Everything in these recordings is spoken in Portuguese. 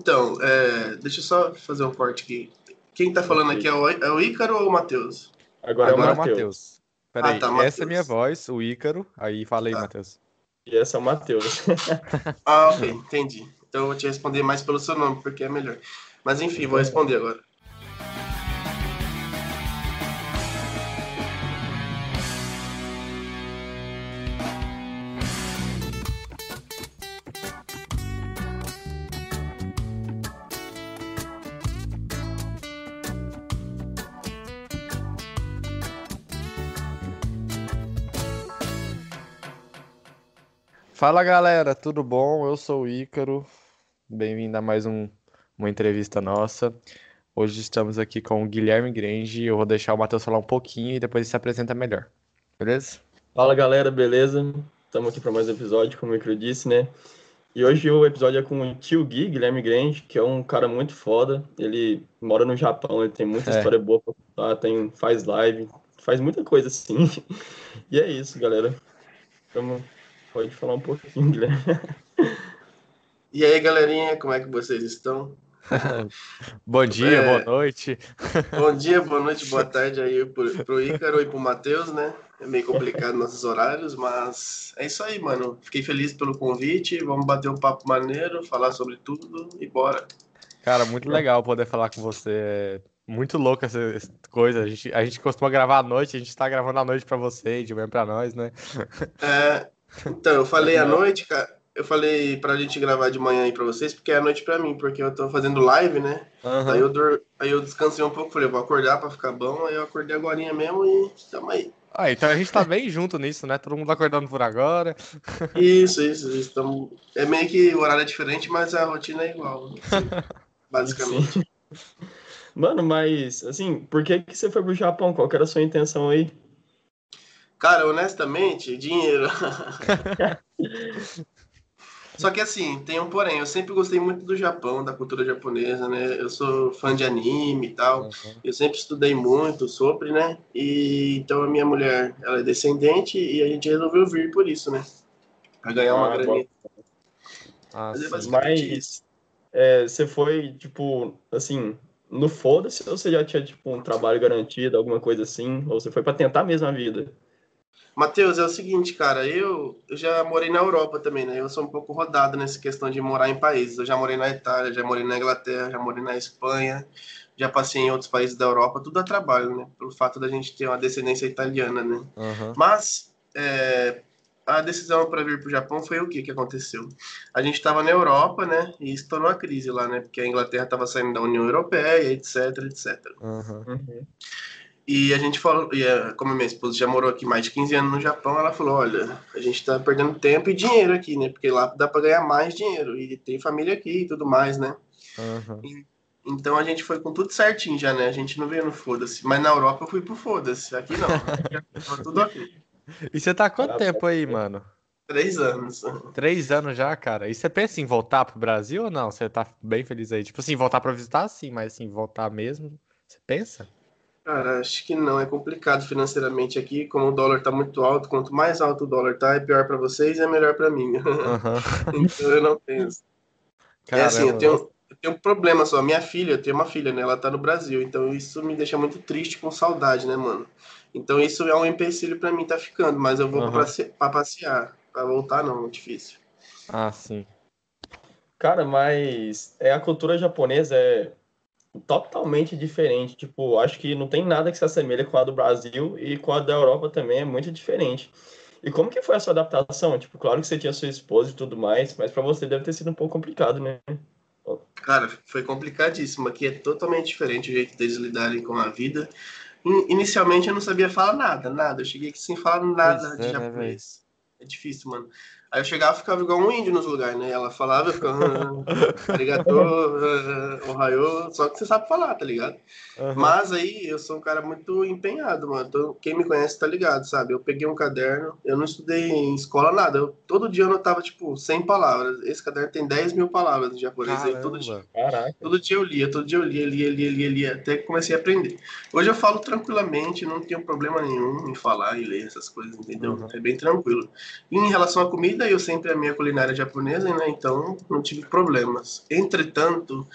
Então, é, deixa eu só fazer um corte aqui. Quem tá falando aqui é o, é o Ícaro ou o Matheus? Agora, Agora é o Matheus. Peraí, Ah, tá, essa Matheus. é minha voz, o Ícaro. Aí fala aí, Tá. Matheus. E esse é o Matheus. Ah, ok, entendi. Então eu vou te responder mais pelo seu nome, porque é melhor. Mas enfim, vou responder agora. Fala galera, tudo bom? Eu sou o Ícaro. Bem-vindo a mais um- uma entrevista nossa. Hoje estamos aqui com o Guilherme Grange. Eu vou deixar o Matheus falar um pouquinho e depois ele se apresenta melhor. Beleza? Fala galera, beleza? Estamos aqui para mais um episódio, como o Micro disse, né? E hoje o episódio é com o tio Gui, Guilherme Grande, que é um cara muito foda. Ele mora no Japão, ele tem muita É. história boa pra contar, tem, faz live, faz muita coisa assim. E é isso, galera. Então, pode falar um pouquinho, Guilherme. E aí, galerinha, como é que vocês estão? Bom dia, É. boa noite. Bom dia, boa noite, boa tarde aí pro, pro Ícaro e pro Matheus, né? É meio complicado nossos horários, mas é isso aí, mano. Fiquei feliz pelo convite. Vamos bater um papo maneiro, falar sobre tudo e bora. Cara, muito legal poder falar com você. É muito louco essa essa coisa. A gente, a gente costuma gravar à noite, a gente tá gravando à noite pra você e de manhã pra nós, né? É, então, eu falei à noite, cara. Eu falei pra gente gravar de manhã aí pra vocês, porque é à noite pra mim, porque eu tô fazendo live, né? Aham. Aí eu, dur... aí eu descansei um pouco, falei, vou acordar pra ficar bom. Aí eu acordei agora mesmo e tamo aí. Ah, então a gente tá bem junto nisso, né? Todo mundo acordando por agora. Isso, isso, isso. Tamo... É meio que o horário é diferente, mas a rotina é igual. assim, basicamente. Sim. Mano, mas, assim, por que que você foi pro Japão? Qual que era a sua intenção aí? Cara, honestamente, dinheiro. Só que assim, tem um porém. Eu sempre gostei muito do Japão, da cultura japonesa, né? Eu sou fã de anime e tal. Eu sempre estudei muito sobre, né? E então a minha mulher, ela é descendente e a gente resolveu vir por isso, né? Pra ganhar uma Ah, graninha. Ah, Mas é. Mas é, você foi, tipo, assim, no foda-se ou você já tinha, tipo, um trabalho garantido, alguma coisa assim? Ou você foi pra tentar mesmo a vida? Matheus, é o seguinte, cara, eu, eu já morei na Europa também, né? Eu sou um pouco rodado nessa questão de morar em países. Eu já morei na Itália, já morei na Inglaterra, já morei na Espanha, já passei em outros países da Europa, tudo a trabalho, né? Pelo fato da gente ter uma descendência italiana, né? Aham. Mas é, a decisão para vir para o Japão foi o que que aconteceu? A gente estava na Europa, né? E estourou a crise lá, né? Porque a Inglaterra estava saindo da União Europeia, etc, etc. Aham. E a gente falou, e a- como minha esposa já morou aqui mais de 15 anos no Japão, ela falou: olha, a gente tá perdendo tempo e dinheiro aqui, né? Porque lá dá para ganhar mais dinheiro e tem família aqui e tudo mais, né? Aham. Então a gente foi com tudo certinho já, né? A gente não veio no foda-se. Mas na Europa eu fui pro foda-se. Aqui não. Aqui tava tudo ok. E você tá há quanto tempo aí, mano? Três anos. Três anos já, cara. E você pensa em voltar pro Brasil ou não? Você tá bem feliz aí? Tipo assim, voltar pra visitar, sim, mas assim, voltar mesmo. Você pensa? Cara, acho que não. É complicado financeiramente aqui. Como o dólar tá muito alto, quanto mais alto o dólar tá, é pior para vocês e é melhor para mim. Aham. então eu não penso. É assim, eu Caramba. tenho, eu tenho um problema só. Minha filha, eu tenho uma filha, né? Ela tá no Brasil. Então isso me deixa muito triste, com saudade, né, mano? Então isso é um empecilho para mim tá ficando. Mas eu vou passe- pra passear. Pra voltar, não. É difícil. Ah, sim. Cara, mas é, a cultura japonesa é totalmente diferente. Tipo, acho que não tem nada que se assemelhe com a do Brasil e com a da Europa também é muito diferente. E como que foi a sua adaptação? Tipo, claro que você tinha sua esposa e tudo mais, mas pra você deve ter sido um pouco complicado, né? Cara, foi complicadíssimo. Aqui é totalmente diferente o jeito deles lidarem com a vida. In- Inicialmente eu não sabia falar nada, nada. Eu cheguei aqui sem falar nada Pois de é, né, japonês. É difícil, mano. Aí eu chegava e ficava igual um índio nos lugares, né? Ela falava, eu ficava. "Ah, Arigato, ah, ohayou. Só que você sabe falar, tá ligado? Aham. Mas aí eu sou um cara muito empenhado, mano. Então, quem me conhece tá ligado, sabe? Eu peguei um caderno, eu não estudei em escola nada. Eu- todo dia eu anotava, tipo, 100 palavras. Esse caderno tem 10 mil palavras em japonês. Aí todo dia. Caraca. todo dia eu lia, todo dia eu lia, lia, lia, lia, lia, até que comecei a aprender. Hoje eu falo tranquilamente, não tenho problema nenhum em falar e ler essas coisas, entendeu? Uhum. É bem tranquilo. E em relação à comida, comida, eu sempre amei a culinária japonesa, né? Então não tive problemas. Entretanto,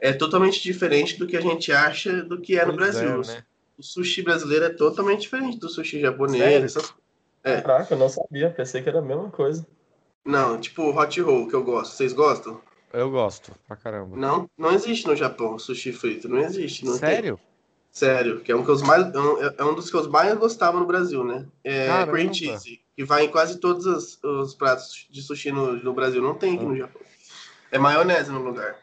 é totalmente diferente do que a gente acha do que é no Pois é, Brasil. né? O sushi brasileiro é totalmente diferente do sushi japonês. Sério? essas- É. Caraca, eu não sabia, pensei que era a mesma coisa. Não, tipo hot roll que eu gosto. Vocês gostam? Eu gosto pra caramba. Não, não existe no Japão sushi frito. Não existe. Não tem. Sério? Sério, que é um, que os mais, é um- é um dos que eu mais gostava no Brasil, né? É Caramba. cream cheese, que vai em quase todos os, os pratos de sushi no, no Brasil. Não tem aqui no Japão. É maionese no lugar.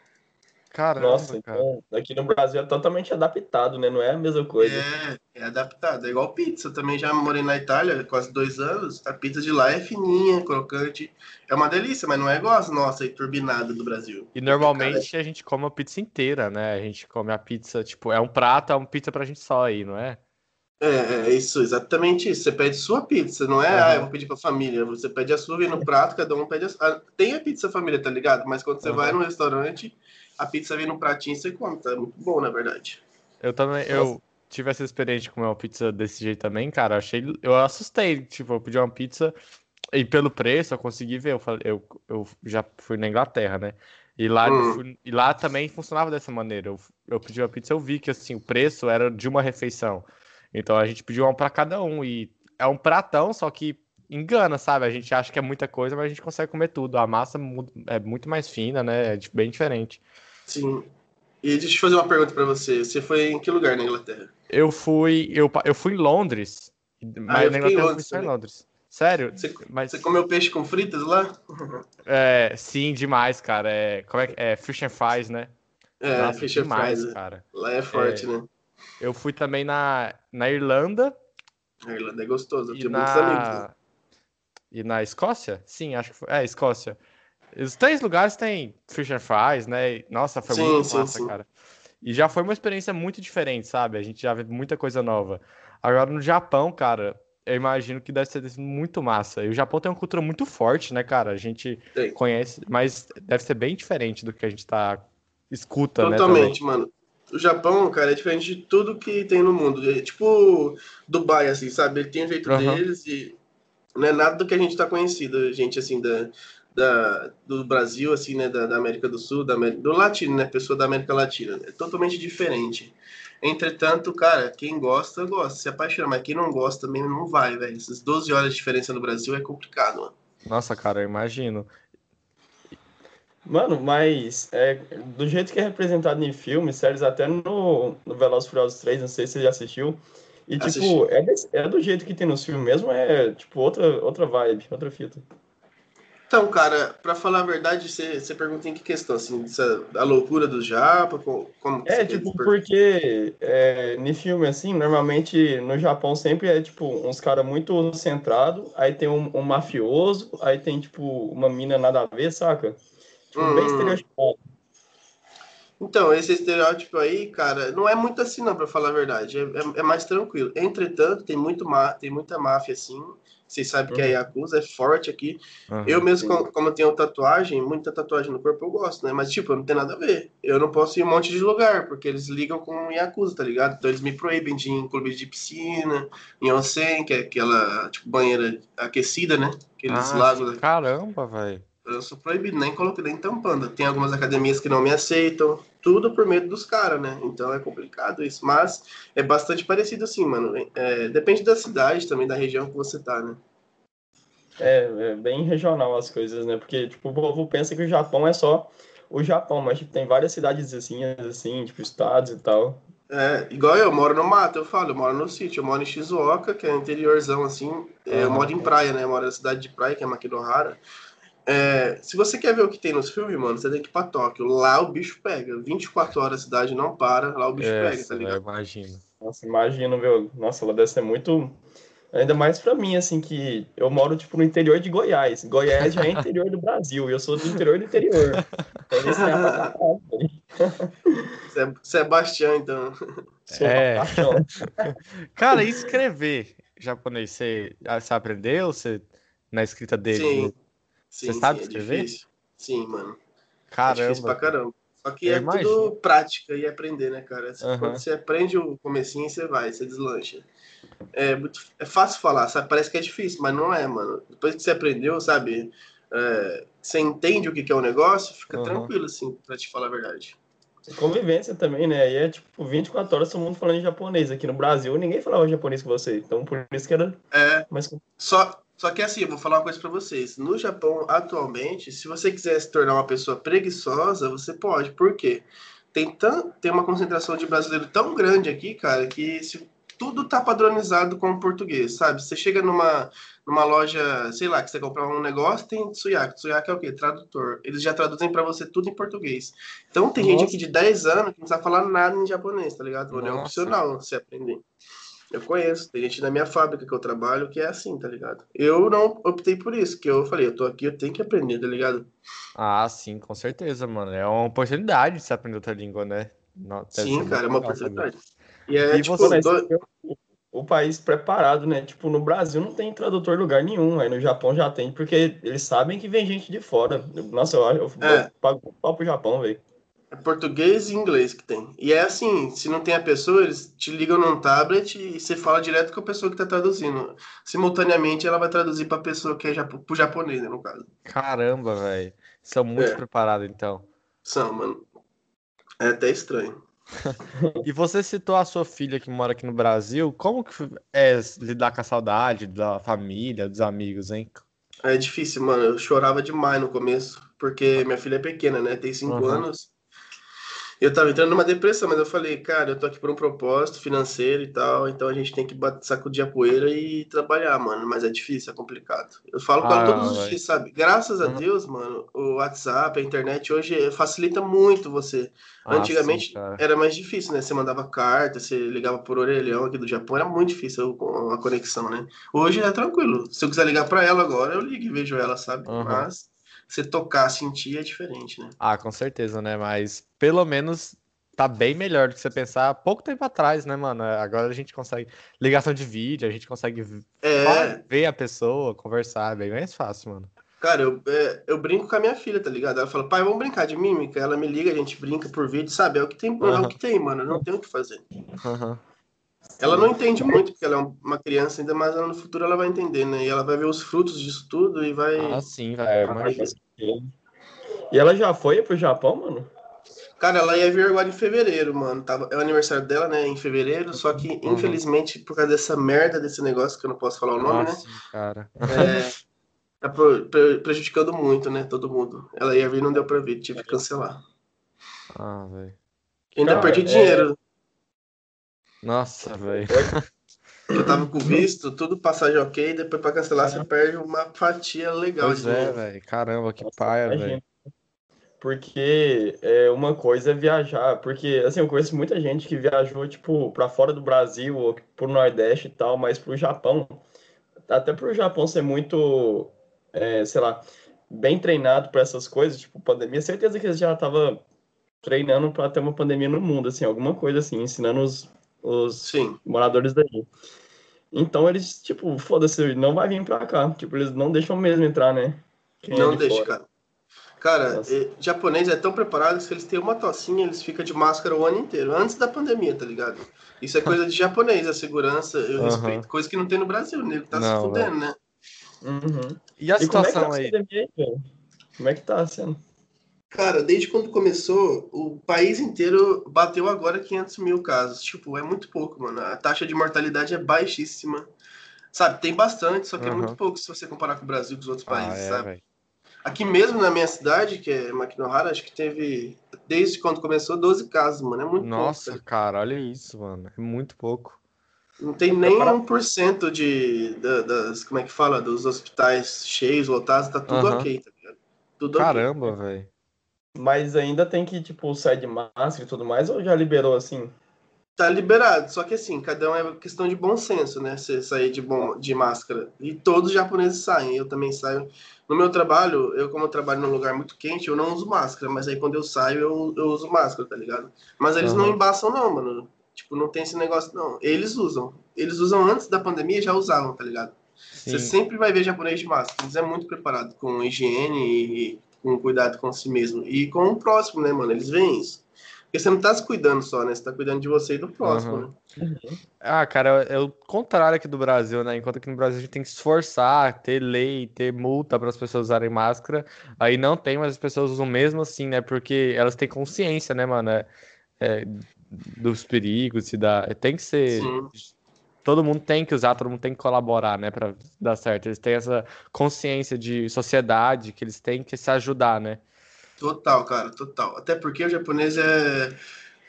Caramba, Nossa, cara. então aqui no Brasil é totalmente adaptado, né? Não é a mesma coisa. É, é adaptado. É igual pizza. Eu também já morei na Itália quase dois anos. A pizza de lá é fininha, crocante. É uma delícia, mas não é igual as nossas aí, turbinada do Brasil. E normalmente a gente come a pizza inteira, né? A gente come a pizza, tipo, é um prato, é uma pizza pra gente só aí, não é? É, é isso, exatamente isso. Você pede sua pizza, não é? Aham. Ah, eu vou pedir pra família. Você pede a sua, vem no prato, cada um pede a sua. Tem a pizza família, tá ligado? Mas quando você Aham. vai no restaurante, a pizza vem no pratinho e você come. Tá muito bom, na verdade. Eu também, eu tive essa experiência de comer uma pizza desse jeito também, cara. Eu achei, eu assustei, tipo, eu pedi uma pizza e pelo preço eu consegui ver. Eu falei, eu, eu já fui na Inglaterra, né? E lá, Hum. fui- e lá também funcionava dessa maneira. Eu, eu pedi uma pizza, eu vi que assim, o preço era de uma refeição. Então a gente pediu uma pra cada um e é um pratão, só que engana, sabe? A gente acha que é muita coisa, mas a gente consegue comer tudo. A massa é muito mais fina, né? É bem diferente. Sim. E deixa eu fazer uma pergunta pra você. Você foi em que lugar na Inglaterra? Eu fui, eu, eu fui em Londres, mas eu na Inglaterra eu fui Londres em. Londres. Sério? Você, Mas você comeu peixe com fritas lá? é, sim, demais, cara. É, como é que é? Fish and fries, né? É, Nossa, fish and demais, fries. cara. Lá é forte, É. né? Eu fui também na, na Irlanda A Irlanda é gostoso. Eu e tenho muitos amigos. na e na Escócia? Sim, acho que foi. É, Escócia. Os três lugares tem fish and fries, né? Nossa, foi Sim, muito sim, massa, sim. cara. E já foi uma experiência muito diferente, sabe? A gente já vê muita coisa nova. Agora no Japão, cara, eu imagino que deve ser muito massa. E o Japão tem uma cultura muito forte, né, cara? A gente Tem. conhece, mas deve ser bem diferente do que a gente tá escuta, né? Totalmente, mano. O Japão, cara, é diferente de tudo que tem no mundo. É tipo Dubai, assim, sabe? Ele tem o jeito Aham. deles e não é nada do que a gente tá conhecido, gente, assim, da, da, do Brasil, assim, né? Da, da América do Sul, da América, do Latino, né? Pessoa da América Latina. É totalmente diferente. Entretanto, cara, quem gosta, gosta, se apaixona, mas quem não gosta também não vai, velho. Essas 12 horas de diferença no Brasil é complicado, mano. Nossa, cara, eu imagino. Mano, mas é, do jeito que é representado em filmes, séries, até no, no Velozes Furiosos 3, não sei se você já assistiu. E, tipo, Assisti. é, desse- é do jeito que tem nos filmes mesmo, é, tipo, outra, outra vibe, outra fita. Então, cara, pra falar a verdade, você, você pergunta em que questão, assim, essa- a loucura do Japa, como, É, tipo, porque é, em filme, assim, normalmente no Japão sempre é, tipo, uns caras muito centrados, aí tem um, um mafioso, aí tem, tipo, uma mina nada a ver, saca? Tipo, bem Hum. estereotipado. Então, esse estereótipo aí, cara, não é muito assim, não, pra falar a verdade. É, é- é mais tranquilo. Entretanto, tem, muito ma- tem muita máfia, assim. Vocês sabem que a Uhum. Yakuza é forte aqui. Aham. Eu mesmo, como, como eu tenho tatuagem, muita tatuagem no corpo, eu gosto, né? Mas, tipo, não tem nada a ver. Eu não posso ir em um monte de lugar, porque eles ligam com Yakuza, tá ligado? Então eles me proíbem de ir em clube de piscina, em onsen, que é aquela, tipo, banheira aquecida, né? Aqueles Ah, lagos Caramba, velho. Eu sou proibido, nem coloquei nem tampando. Tem algumas academias que não me aceitam, tudo por medo dos caras, né? Então é complicado isso. Mas é bastante parecido assim, mano. É, depende da cidade também, da região que você tá, né? É, é bem regional as coisas, né? Porque, tipo, o povo pensa que o Japão é só o Japão, mas, tipo, tem várias cidades assim, assim, tipo, estados e tal. É, igual eu, moro no mato, eu falo, eu moro no sítio, eu moro em Shizuoka, que é interiorzão, assim. É, eu moro em praia, né? Eu moro na cidade de praia, que é Makidohara. É, se você quer ver o que tem nos filmes, mano, você tem que ir pra Tóquio. Lá o bicho pega. 24 horas a cidade não para, lá o bicho pega, Essa, tá ligado? imagino. Nossa, imagina, meu. Nossa, ela deve ser muito. Ainda mais pra mim, assim, que eu moro, tipo, no interior de Goiás. Goiás já é interior do Brasil, e eu sou do interior do interior. Então, isso é é Sebastião, então. Sou É. Cara, e escrever japonês, você, você aprendeu? Você, na escrita dele? Sim. Sim, Você sabe sim, escrever? É difícil. Sim, mano. É difícil pra Caramba. caramba. Só que Eu é imagino. tudo prática e aprender, né, cara? Aham. Quando você aprende o comecinho, você vai, você deslancha. É, muito, é fácil falar, sabe? Parece que é difícil, mas não é, mano. Depois que você aprendeu, sabe? é, você entende o que, que é o negócio, fica Uhum. tranquilo, assim, pra te falar a verdade. Convivência também, né? Aí é tipo 24 horas todo mundo falando em japonês. Aqui no Brasil ninguém falava japonês com você. Então por isso que era É, mais. Só, só que assim, eu vou falar uma coisa pra vocês. No Japão, atualmente, se você quiser se tornar uma pessoa preguiçosa, você pode. Por quê? Tem, tan, tem uma concentração de brasileiro tão grande aqui, cara, que se, tudo tá padronizado com o português, sabe? Você chega numa, numa loja, sei lá, que você comprar um negócio, tem Tsuyaki. Tsuyaki é o quê? Tradutor. Eles já traduzem pra você tudo em português. Então tem gente Nossa. aqui de 10 anos que não sabe falar nada em japonês, tá ligado? Mano? É opcional você aprender. Eu conheço, tem gente na minha fábrica que eu trabalho que é assim, tá ligado? Eu não optei por isso, que eu falei, eu tô aqui, eu tenho que aprender, tá ligado? Ah, sim, com certeza, mano. É uma oportunidade de você aprender outra língua, né? Sim, cara, é uma oportunidade. E é, E tipo, você- do- o, país preparado, né? Tipo, no Brasil não tem tradutor em lugar nenhum. Aí no Japão já tem, porque eles sabem que vem gente de fora. Nossa, eu, eu, É. eu pago um pau pro Japão, velho. É português e inglês que tem. E é assim, se não tem a pessoa, eles te ligam num tablet e você fala direto com a pessoa que tá traduzindo. Simultaneamente, ela vai traduzir pra pessoa que é japo, pro japonês, né, no caso. Caramba, velho. São muito É. preparados, então. São, mano. É até estranho. E você citou a sua filha que mora aqui no Brasil. Como que é lidar com a saudade da família, dos amigos, hein? É difícil, mano. Eu chorava demais no começo, porque minha filha é pequena, né? Tem cinco Uhum. anos. Eu tava entrando numa depressão, mas eu falei, cara, eu tô aqui por um propósito financeiro e tal, então a gente tem que sacudir a poeira e trabalhar, mano. Mas é difícil, é complicado. Eu falo com ela Ah, todos os dias, sabe? Graças a Uhum. Deus, mano, o WhatsApp, a internet hoje facilita muito você. Ah, Antigamente sim, era mais difícil, né? Você mandava carta, você ligava por orelhão aqui do Japão, era muito difícil a conexão, né? Hoje é tranquilo. Se eu quiser ligar pra ela agora, eu ligo e vejo ela, sabe? Uhum. Mas você tocar, sentir é diferente, né? Ah, com certeza, né? Mas pelo menos tá bem melhor do que você pensar pouco tempo atrás, né, mano? Agora a gente consegue ligação de vídeo, a gente consegue É, ver a pessoa, conversar, é bem mais fácil, mano. cara, eu, é, eu brinco com a minha filha, tá ligado? Ela fala, pai, vamos brincar de mímica? Ela me liga, a gente brinca por vídeo, sabe? É o que tem, é Aham. o que tem, mano. Não tem o que fazer. Aham. Ela não entende muito, porque ela é uma criança ainda, mas ela no futuro ela vai entender, né? E ela vai ver os frutos disso tudo e vai. Ah, sim. Ah, imagina. E ela já foi pro Japão, mano? Cara, ela ia vir agora em fevereiro, mano. Tava... É o aniversário dela, né? Em fevereiro. Só que, Uhum. infelizmente, por causa dessa merda desse negócio, que eu não posso falar o nome, né? sim, cara. É, tá pro- pre- prejudicando muito, né? Todo mundo. Ela ia vir não deu pra vir, tive que cancelar. Ah, velho. Ainda Cara, perdi é- dinheiro. Nossa, velho. Eu tava com visto, tudo passagem ok. Depois pra cancelar, você perde uma fatia legal Pois de é, dinheiro. velho. Caramba, que paia, Imagina. velho. Porque é, uma coisa é viajar, porque assim, eu conheço muita gente que viajou, tipo, pra fora do Brasil ou pro Nordeste e tal, mas pro Japão, até pro Japão ser muito, é, sei lá, bem treinado para essas coisas, tipo, pandemia, certeza que eles já tava treinando para ter uma pandemia no mundo, assim, alguma coisa assim, ensinando os, os Sim. moradores daí. Então eles, tipo, foda-se, não vai vir pra cá, tipo, eles não deixam mesmo entrar, né? Quem é Não de deixa, fora. cara. Cara, Nossa. japonês é tão preparado que se eles têm uma tocinha, eles ficam de máscara o ano inteiro, antes da pandemia, tá ligado? Isso é coisa de japonês, a segurança, eu Aham. respeito. Coisa que não tem no Brasil, nego tá se Não, fudendo, né? Uhum. E a E como é que tá situação a aí? Como é que tá sendo? Cara, desde quando começou, o país inteiro bateu agora 500 mil casos. Tipo, é muito pouco, mano. A taxa de mortalidade é baixíssima. Sabe, tem bastante, só que é Aham. muito pouco se você comparar com o Brasil e com os outros Ah, países, é, sabe? velho. Aqui mesmo na minha cidade, que é Maquinohara, acho que teve, desde quando começou, 12 casos, mano. É muito Nossa, pouco. cara, olha isso, mano. É muito pouco. Não tem nem Pra- 1% de, da- das, como é que fala, dos hospitais cheios, lotados, tá tudo Aham. ok, tá ligado? Tudo ok. Caramba, velho. Mas ainda tem que, tipo, sair de máscara e tudo mais, ou já liberou assim? Tá liberado, só que assim, cada um é questão de bom senso, né? Você sair de, bom, de máscara. E todos os japoneses saem, eu também saio. No meu trabalho, eu como eu trabalho num lugar muito quente, eu não uso máscara, mas aí quando eu saio, eu, eu uso máscara, tá ligado? Mas eles não Aham. embaçam não, mano. Tipo, não tem esse negócio, não. Eles usam. Eles usam antes da pandemia, já usavam, tá ligado? Você Sim. sempre vai ver japonês de máscara. Eles é muito preparado com higiene e, com cuidado com si mesmo. E com o próximo, né, mano? Eles veem isso. Porque você não tá se cuidando só, né? Você tá cuidando de você e do próximo, Uhum. né? Ah, cara, é o contrário aqui do Brasil, né? Enquanto aqui no Brasil a gente tem que se esforçar, ter lei, ter multa para as pessoas usarem máscara, aí não tem, mas as pessoas usam mesmo assim, né? Porque elas têm consciência, né, mano? É- é, dos perigos e da. Tem que ser. Sim. Todo mundo tem que usar, todo mundo tem que colaborar, né, Pra dar certo. Eles têm essa consciência de sociedade que eles têm que se ajudar, né? Total, cara, total. Até porque o japonês é.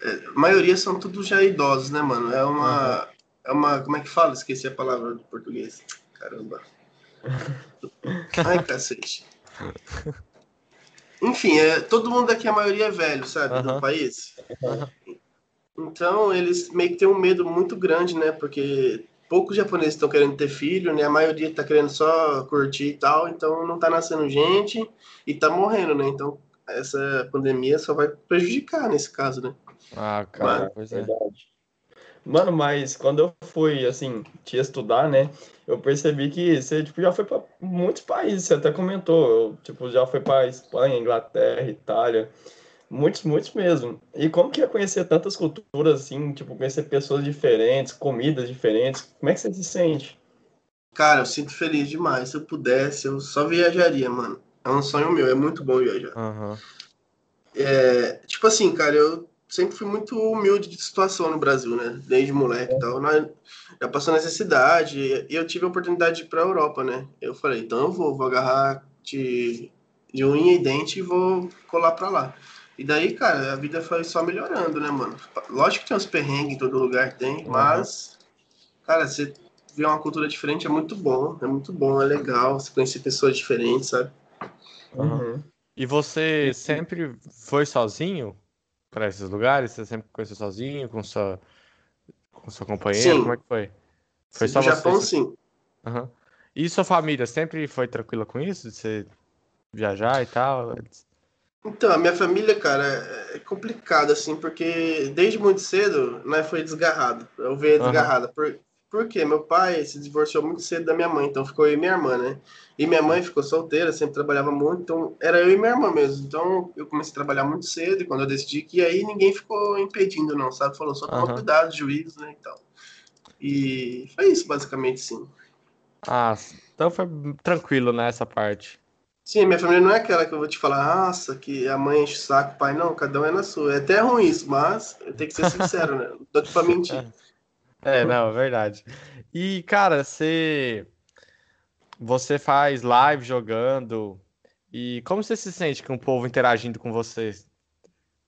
é- a maioria são tudo já idosos, né, mano? É uma. É uma. Como é que fala? Esqueci a palavra do português. Caramba. Ai, cacete. Enfim, é, todo mundo aqui, a maioria é velho, sabe? Do país. Então, eles meio que têm um medo muito grande, né? Porque poucos japoneses estão querendo ter filho, né? A maioria está querendo só curtir e tal, então não tá nascendo gente e tá morrendo, né? Então, essa pandemia só vai prejudicar nesse caso, né? Ah, cara, Mano, pois é. Verdade. Mano, mas quando eu fui, assim, te estudar, né? Eu percebi que você, tipo, já foi para muitos países, você até comentou. Eu, tipo, já foi para Espanha, Inglaterra, Itália. Muitos, muitos mesmo. E como que é conhecer tantas culturas, assim, tipo, conhecer pessoas diferentes, comidas diferentes? Como é que você se sente? Cara, eu sinto feliz demais. Se eu pudesse, eu só viajaria, mano. É um sonho meu, é muito bom viajar. Aham. É, tipo assim, cara, eu sempre fui muito humilde de situação no Brasil, né? Desde moleque e tal. Nós já passou necessidade e eu tive a oportunidade de ir pra Europa, né? Eu falei, então eu vou, vou agarrar de, de unha e dente e vou colar pra lá. E daí, cara, a vida foi só melhorando, né, mano? Lógico que tem uns perrengues em todo lugar, tem, mas, cara, você ver uma cultura diferente é muito bom, é muito bom, é legal, você conhecer pessoas diferentes, sabe? Uhum. E você sempre foi sozinho para esses lugares? Você sempre conheceu sozinho, com sua, com sua companheira? Sim. Como é que foi? Foi só no Japão, você? sim. Aham. E sua família sempre foi tranquila com isso? De você viajar e tal? Então, a minha família, cara, é complicado, assim, porque desde muito cedo, né, foi desgarrado. Eu veio Aham. desgarrada. Por, por quê? Meu pai se divorciou muito cedo da minha mãe, então ficou eu e minha irmã, né? E minha mãe ficou solteira, sempre trabalhava muito, então era eu e minha irmã mesmo. Então eu comecei a trabalhar muito cedo, e quando eu decidi que aí, ninguém ficou impedindo, não, sabe? Falou só toma Aham. cuidado, juízo, né, e tal. E foi isso, basicamente, sim. Ah, então foi tranquilo nessa parte. Sim, minha família não é aquela que eu vou te falar, nossa, que a mãe enche o saco, pai não, cada um é na sua. É até ruim isso, mas tenho que ser sincero, né? Não tô pra mentir. É, não, é verdade. E, cara, você você faz live jogando e como você se sente com o povo interagindo com você?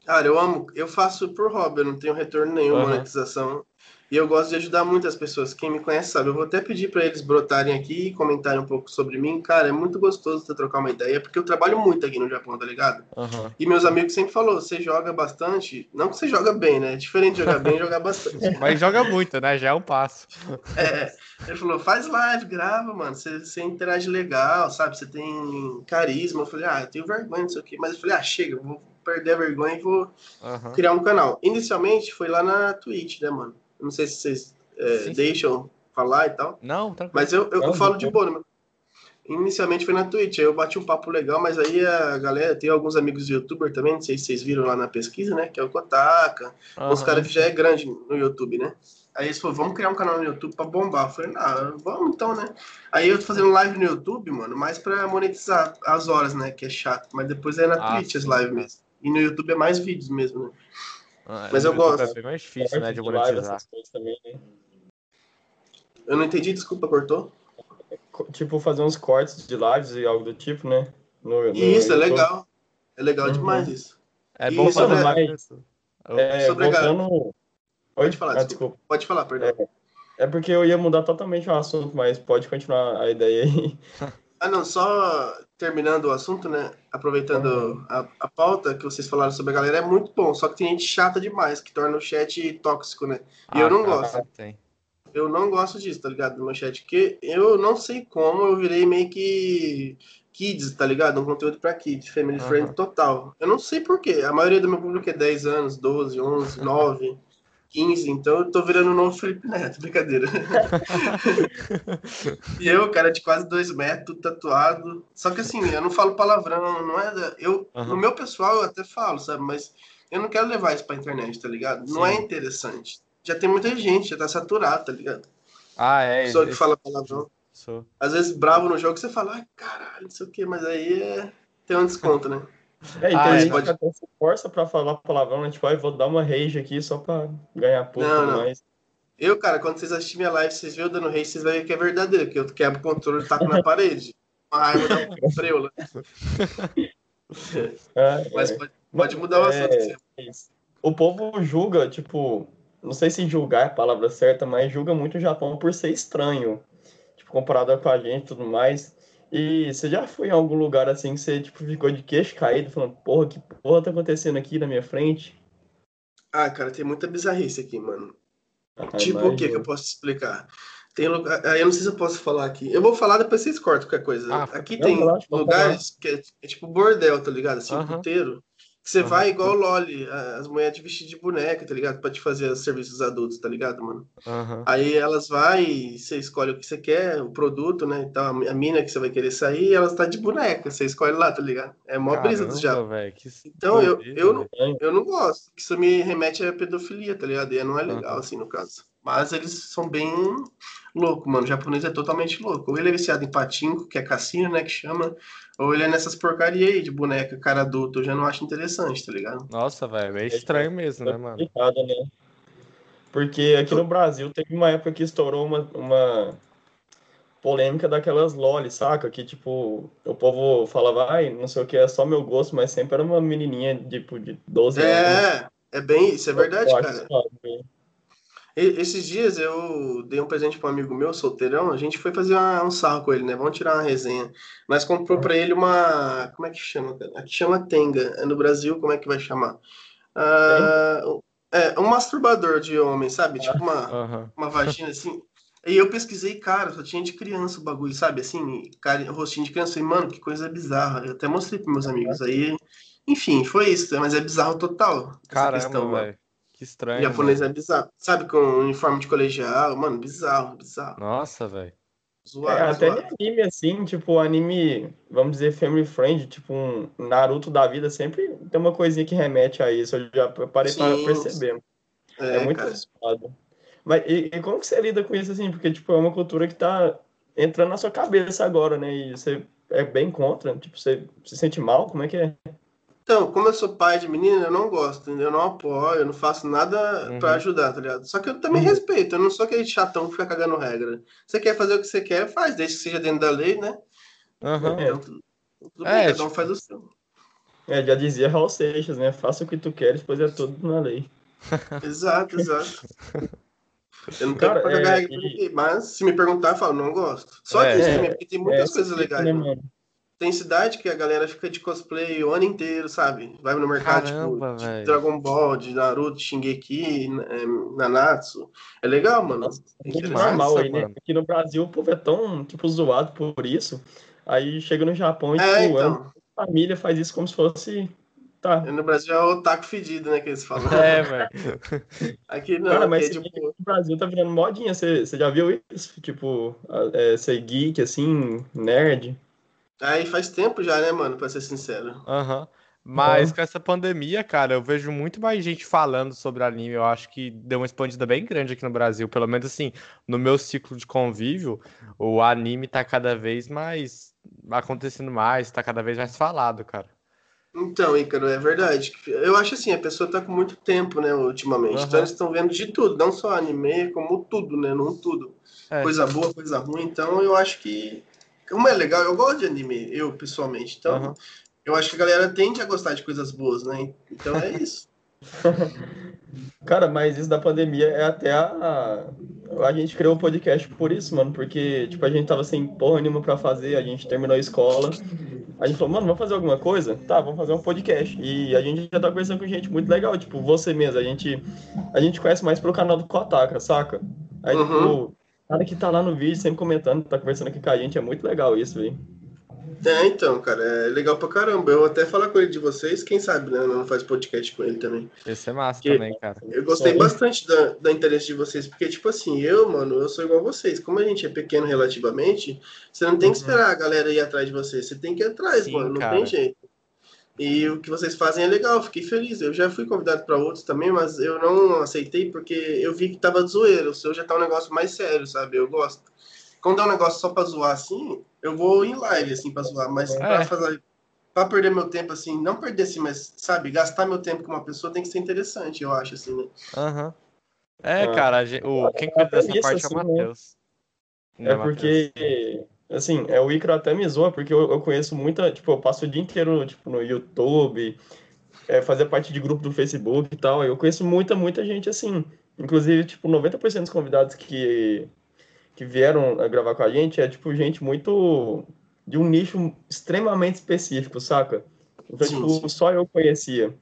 Cara, eu amo, eu faço por hobby, eu não tenho retorno nenhum, Aham. monetização. E eu gosto de ajudar muitas pessoas. Quem me conhece sabe. Eu vou até pedir para eles brotarem aqui e comentarem um pouco sobre mim. Cara, é muito gostoso você trocar uma ideia, porque eu trabalho muito aqui no Japão, tá ligado? Aham. E meus amigos sempre falaram, você joga bastante. Não que você joga bem, né? É diferente de jogar bem e jogar bastante. Mas joga muito, né? Já é um passo. É, ele falou, faz live, grava, mano. Você, você interage legal, sabe? Você tem carisma. Eu falei, ah, eu tenho vergonha, não sei o quê. Mas eu falei, ah, chega, eu vou perder a vergonha e vou Aham. criar um canal. Inicialmente foi lá na Twitch, né, mano? Eu não sei se vocês é, Sim, sim. deixam falar e tal. Não, tranquilo. Mas eu, eu, Não, falo de boa, né? Inicialmente foi na Twitch, aí eu bati um papo legal, mas aí a galera, tem alguns amigos youtuber também, não sei se vocês viram lá na pesquisa, né? Que é o Kotaka, os Aham. caras que já é grande no YouTube, né? Aí eles falaram, vamos criar um canal no YouTube pra bombar. Eu falei, não, vamos então, né? Aí eu tô fazendo live no YouTube, mano, mais pra monetizar as horas, né? Que é chato. Mas depois é na Ah, Twitch as sim. lives mesmo. E no YouTube é mais vídeos mesmo, né? Ah, Mas no eu gosto. É bem mais difícil, né, de monetizar. também, né? Eu não entendi, desculpa, cortou? Co- Tipo, fazer uns cortes de lives e algo do tipo, né? No, no isso, é legal. É legal Uhum. demais isso. É E bom sobre fazer a- isso. É, Sobre voltando... Oi? Pode falar, Ah, desculpa. Pode falar, perdão. É porque eu ia mudar totalmente o assunto, mas pode continuar a ideia aí. Ah, não, só terminando o assunto, né? Aproveitando a, a pauta que vocês falaram sobre a galera, é muito bom. Só que tem gente chata demais, que torna o chat tóxico, né? E eu não cara, gosto. tem. Eu não gosto disso, tá ligado? No meu chat, porque eu não sei como eu virei meio que kids, tá ligado? Um conteúdo pra kids, family Aham. friend total. Eu não sei porquê. A maioria do meu público é 10 anos, 12, 11, 9, 15, então eu tô virando o novo Felipe Neto, brincadeira. e eu, cara, de quase 2 metros, tatuado. Só que assim, eu não falo palavrão, não é. da- Eu, Aham. No meu pessoal eu até falo, sabe? Mas Eu não quero levar isso pra internet, tá ligado? Sim. Não é interessante. Já tem muita gente, já tá saturado, tá ligado? Ah, é. Pessoa que esse- fala palavrão. sou- Às vezes bravo no jogo, você fala, ai, caralho, não sei o quê, mas aí é... tem um desconto, né? É, e Ah, tem é, gente pode- até se força pra falar palavrão, né? Tipo, ai, vou dar uma rage aqui só pra ganhar pouco Não, não. mais. Eu, cara, quando vocês assistirem minha live, vocês veem eu dando rei, vocês vão ver que é verdadeiro, que eu quebro o controle e taco na parede. Uma raiva da freula. É, Mas é. pode, pode mudar o assunto. É, assim. O povo julga, tipo, não sei se julgar é a palavra certa, mas julga muito o Japão por ser estranho, tipo, comparado com a gente e tudo mais. E você já foi em algum lugar assim que você, tipo, ficou de queixo caído, falando, porra, que porra tá acontecendo aqui na minha frente? Ah, cara, tem muita bizarrice aqui, mano. Ah, Tipo o que que eu posso te explicar? Tem lugar. Aí eu não sei se eu posso falar aqui. Eu vou falar, depois vocês cortam qualquer coisa. Ah, aqui tem lugares que é, é tipo bordel, tá ligado? Assim, Aham. puteiro. Você Aham. vai igual o Loli, as mulheres de vestir de boneca, tá ligado? Pra te fazer os serviços adultos, tá ligado, mano? Aham. Aí elas vai, você escolhe o que você quer, o produto, né? Então a mina que você vai querer sair, elas tá de boneca, você escolhe lá, tá ligado? É mó brisa velho, que Então, eu- eu não-. Eu não gosto, que isso me remete à pedofilia, tá ligado? E não é legal, Aham. assim, no caso. Mas eles são bem loucos, mano. O japonês é totalmente louco. Ou ele é viciado em patinco, que é cassino, né, que chama, ou ele é nessas porcaria aí de boneca, cara adulto. Eu já não acho interessante, tá ligado? Nossa, velho, é estranho mesmo, né, mano? complicado, né? Porque aqui no Brasil teve uma época que estourou uma, uma polêmica daquelas loli, saca? Que tipo, o povo falava, ai, não sei o que, é só meu gosto, mas sempre era uma menininha tipo, de 12 anos. É, é bem, isso é verdade, cara. zoado, velho. E- Esses dias eu dei um presente para um amigo meu, solteirão. A gente foi fazer uma- um sarro com ele, né? Vamos tirar uma resenha. Mas comprou para ele uma. Como é que chama, cara? Aqui chama Tenga. É no Brasil, como é que vai chamar? Ah, é, um masturbador de homem, sabe? Tipo uma, Aham. uma vagina assim. E eu pesquisei, cara, só tinha de criança o bagulho, sabe? Assim, cara, rostinho de criança. E, mano, que coisa bizarra. Eu até mostrei pros meus amigos. Aí, enfim, foi isso. Mas é bizarro total. essa questão, Caramba, mano. velho. Que estranho. O japonês mano. é bizarro. Sabe, com uniforme de colegial, mano, bizarro, bizarro. Nossa, velho. Zoado, É, até zoado. anime, assim, tipo, anime, vamos dizer, family friend, tipo um Naruto da vida, sempre tem uma coisinha que remete a isso. Eu já parei pra Sim, perceber. É, É, muito zoado. Mas e, e como que você lida com isso, assim? Porque, tipo, é uma cultura que tá entrando na sua cabeça agora, né? E você é bem contra, tipo, você se sente mal, como é que é? Então, como eu sou pai de menina, eu não gosto, eu não apoio, eu não faço nada Uhum. pra ajudar, tá ligado? Só que eu também Uhum. respeito, eu não sou aquele chatão que fica cagando regra. Você quer fazer o que você quer, faz, desde que seja dentro da lei, né? Aham. É. Então, tudo, tudo É, bem, cada um tipo- faz o seu. É, já dizia Raul Seixas, né? Faça o que tu queres, pois é tudo na lei. Exato, exato. Eu não quero Cara, cagar é, regra pra e- ninguém, mas se me perguntar, eu falo, não gosto. Só É. disso É, também, porque tem muitas É, coisas tipo, legais, né, mano. Tem cidade que a galera fica de cosplay o ano inteiro, sabe? Vai no mercado, Caramba, tipo, de. Dragon Ball, de Naruto, Shingeki, eh, Nanatsu. É legal, mano. Que massa, normal aí, né? Aqui no Brasil o povo é tão, tipo, zoado por isso. Aí chega no Japão e, É, tipo, é então. família faz isso como se fosse. Tá. No Brasil é o otaku fedido, né? Que eles falam. É, velho. Aqui não, Cara, mas aqui é tipo. o Brasil tá virando modinha, você, já viu isso? Tipo, a- é, ser geek, assim, nerd. Aí faz tempo já, né, mano? Pra ser sincero. Aham. Mas Aham. com essa pandemia, cara, eu vejo muito mais gente falando sobre anime. Eu acho que deu uma expandida bem grande aqui no Brasil. Pelo menos assim, no meu ciclo de convívio, o anime tá cada vez mais acontecendo mais, tá cada vez mais falado, cara. Então, Ícaro, é verdade. Eu acho assim, a pessoa tá com muito tempo, né, ultimamente. Aham. Então eles estão vendo de tudo, não só anime, como tudo, né? Não tudo. É. Coisa boa, coisa ruim. Então eu acho que. Como é legal, eu gosto de anime, eu pessoalmente. Então, Aham. eu acho que a galera tende a gostar de coisas boas, né? Então é isso. Cara, mas isso da pandemia é até a. A gente criou o podcast por isso, mano. Porque, tipo, a gente tava sem porra nenhuma pra fazer, a gente terminou a escola. A gente falou, mano, vamos fazer alguma coisa? Tá, vamos fazer um podcast. E a gente já tá conversando com gente muito legal, tipo, você mesmo. A gente, a gente conhece mais pelo canal do Kotaka, saca? Aí, Uhum. tipo, cara que tá lá no vídeo, sempre comentando, tá conversando aqui com a gente, é muito legal isso, velho. É, então, cara, é legal pra caramba. Eu vou até falar com ele de vocês, quem sabe, né? Não faz podcast com ele também. Esse é massa Que- também, cara. Eu gostei Sim. bastante da, da interesse de vocês, porque, tipo assim, eu, mano, eu sou igual a vocês. Como a gente é pequeno relativamente, você não tem que Uhum. esperar a galera ir atrás de você. Você tem que ir atrás, Sim, mano. Não cara. tem jeito. E o que vocês fazem é legal, fiquei feliz. Eu já fui convidado para outros também, mas eu não aceitei porque eu vi que tava zoeiro. O seu já tá um negócio mais sério, sabe? Eu gosto. Quando é um negócio só pra zoar assim, eu vou em live, assim, pra zoar. Mas é. pra, fazer, pra perder meu tempo, assim, não perder assim, mas, sabe, gastar meu tempo com uma pessoa tem que ser interessante, eu acho, assim, né? Aham. Uhum. É, ah. cara, o, quem cuida dessa parte é o assim, né? Matheus. É, é porque Assim, é, o Icaro até me zoa, porque eu, eu, conheço muita, tipo, eu passo o dia inteiro, tipo, no YouTube, é, fazer parte de grupo do Facebook e tal, eu conheço muita, muita gente assim, inclusive, tipo, 90% dos convidados que, que vieram a gravar com a gente é, tipo, gente muito, de um nicho extremamente específico, saca? Então, sim, tipo, sim. só eu conhecia.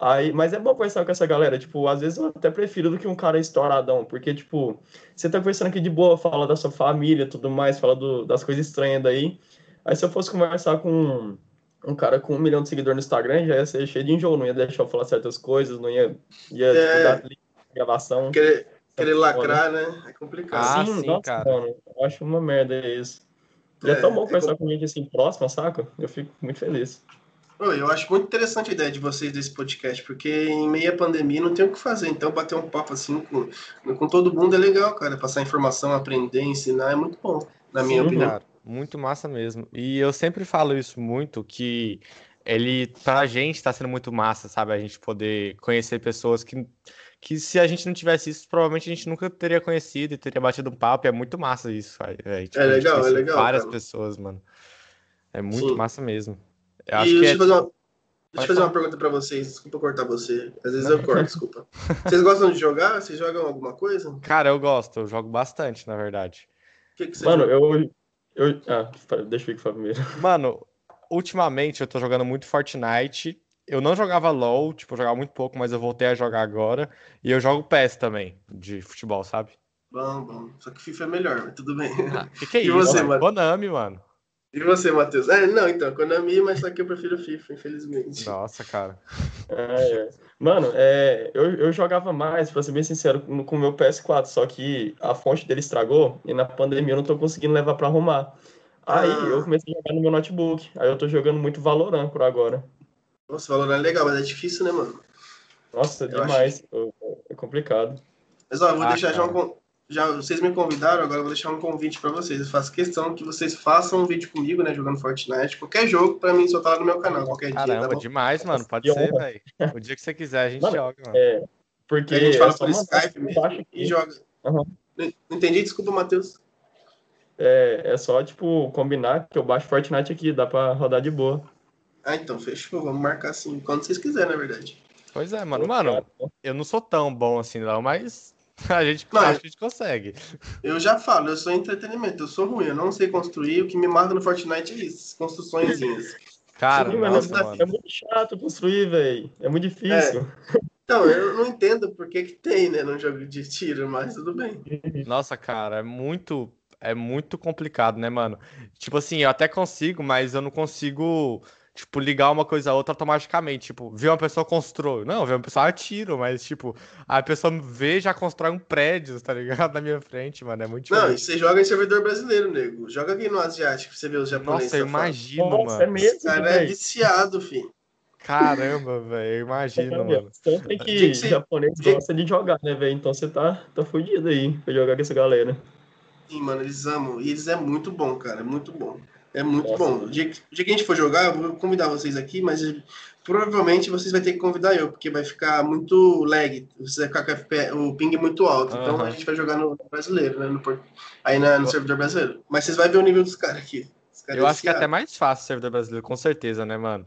Aí, mas é bom conversar com essa galera, tipo, às vezes eu até prefiro do que um cara estouradão, porque, tipo, você tá conversando aqui de boa, fala da sua família tudo mais, fala do, das coisas estranhas daí. Aí se eu fosse conversar com um cara com um milhão de seguidores no Instagram, já ia ser cheio de enjoo, não ia deixar eu falar certas coisas, não ia, ia é, tipo, dar gravação. Querer, querer lacrar, né? É complicado. Ah, sim, sim nossa, cara. Mano, eu acho uma merda isso. E é, é tão bom conversar é, com gente assim próxima, saca? Eu fico muito feliz. Eu acho muito interessante a ideia de vocês desse podcast, porque em meio à pandemia não tem o que fazer, então bater um papo assim com, com todo mundo é legal, cara. Passar informação, aprender, ensinar é muito bom, na minha Sim, opinião. Cara, muito massa mesmo. E eu sempre falo isso muito, que ele, pra gente, tá sendo muito massa, sabe? A gente poder conhecer pessoas que, que se a gente não tivesse isso, provavelmente a gente nunca teria conhecido e teria batido um papo. E é muito massa isso, véio. Tipo, é legal, é legal. Várias cara. pessoas, mano. É muito Sim. massa mesmo. Eu acho e que deixa, é... fazer uma, deixa eu fazer uma pergunta para vocês. Desculpa cortar você. Às vezes eu corto, desculpa. Vocês gostam de jogar? Vocês jogam alguma coisa? Cara, eu gosto. Eu jogo bastante, na verdade. O que, que você Mano, joga? eu, eu. Ah, deixa eu ir falar primeiro. Mano, ultimamente eu tô jogando muito Fortnite. Eu não jogava LOL, tipo, eu jogava muito pouco, mas eu voltei a jogar agora. E eu jogo PES também, de futebol, sabe? Bom, bom. Só que FIFA é melhor, mas tudo bem. Ah, que que é e isso? você, mano? Konami, mano. E você, Matheus? É, não, então, Konami, mas só que eu prefiro FIFA, infelizmente. Nossa, cara. É, é. Mano, é, eu, eu jogava mais, pra ser bem sincero, com o meu PS4, só que a fonte dele estragou e na pandemia eu não tô conseguindo levar pra arrumar. Aí ah. eu comecei a jogar no meu notebook. Aí eu tô jogando muito Valorant por agora. Nossa, Valorant é legal, mas é difícil, né, mano? Nossa, eu demais. Acho... É complicado. Mas ó, eu vou ah, deixar cara. já um, já vocês me convidaram, agora eu vou deixar um convite para vocês. Eu faço questão que vocês façam um vídeo comigo, né, jogando Fortnite, qualquer jogo, para mim soltar lá no meu canal, qualquer Caramba, dia. Caramba, tá demais, mano, pode ser, velho. O dia que você quiser a gente mano, joga, mano. É, porque a gente fala por Skype mesmo e joga. Uhum. Não entendi, desculpa, Matheus. É, é só, tipo, combinar que eu baixo Fortnite aqui, dá pra rodar de boa. Ah, então, fechou. Vamos marcar assim, quando vocês quiserem, na verdade. Pois é, mano. Mano, eu não sou tão bom assim, não, mas A gente, não, a gente consegue. Eu já falo, eu sou entretenimento, eu sou ruim, eu não sei construir. O que me marca no Fortnite é isso, construçõezinhas. Cara, nossa, é muito chato construir, velho. É muito difícil. É. Então, eu não entendo por que, que tem, né, no jogo de tiro, mas tudo bem. Nossa, cara, é muito. É muito complicado, né, mano? Tipo assim, eu até consigo, mas eu não consigo tipo, ligar uma coisa a outra automaticamente. Tipo, ver uma pessoa constrói. Não, ver uma pessoa atira, mas, tipo, a pessoa vê já constrói um prédio, tá ligado? Na minha frente, mano. É muito difícil. Não, e você joga em servidor brasileiro, nego. Joga aqui no Asiático pra você ver os japoneses. Nossa, eu imagino, Nossa, mano. É mesmo, Esse cara véio. é viciado, filho. Caramba, velho, eu imagino, mano. Sempre que, que japonês gosta de jogar, né, velho? Então você tá, tá fudido aí pra jogar com essa galera. Sim, mano, eles amam. E eles é muito bom, cara, é muito bom. É muito Nossa. bom. O dia, o dia, que a gente for jogar, eu vou convidar vocês aqui, mas provavelmente vocês vão ter que convidar eu, porque vai ficar muito lag. Você vai ficar com o ping muito alto. Uhum. Então a gente vai jogar no brasileiro, né? No, aí na, no servidor brasileiro. Mas vocês vão ver o nível dos caras aqui. Cara eu acho que é até mais fácil o servidor brasileiro, com certeza, né, mano?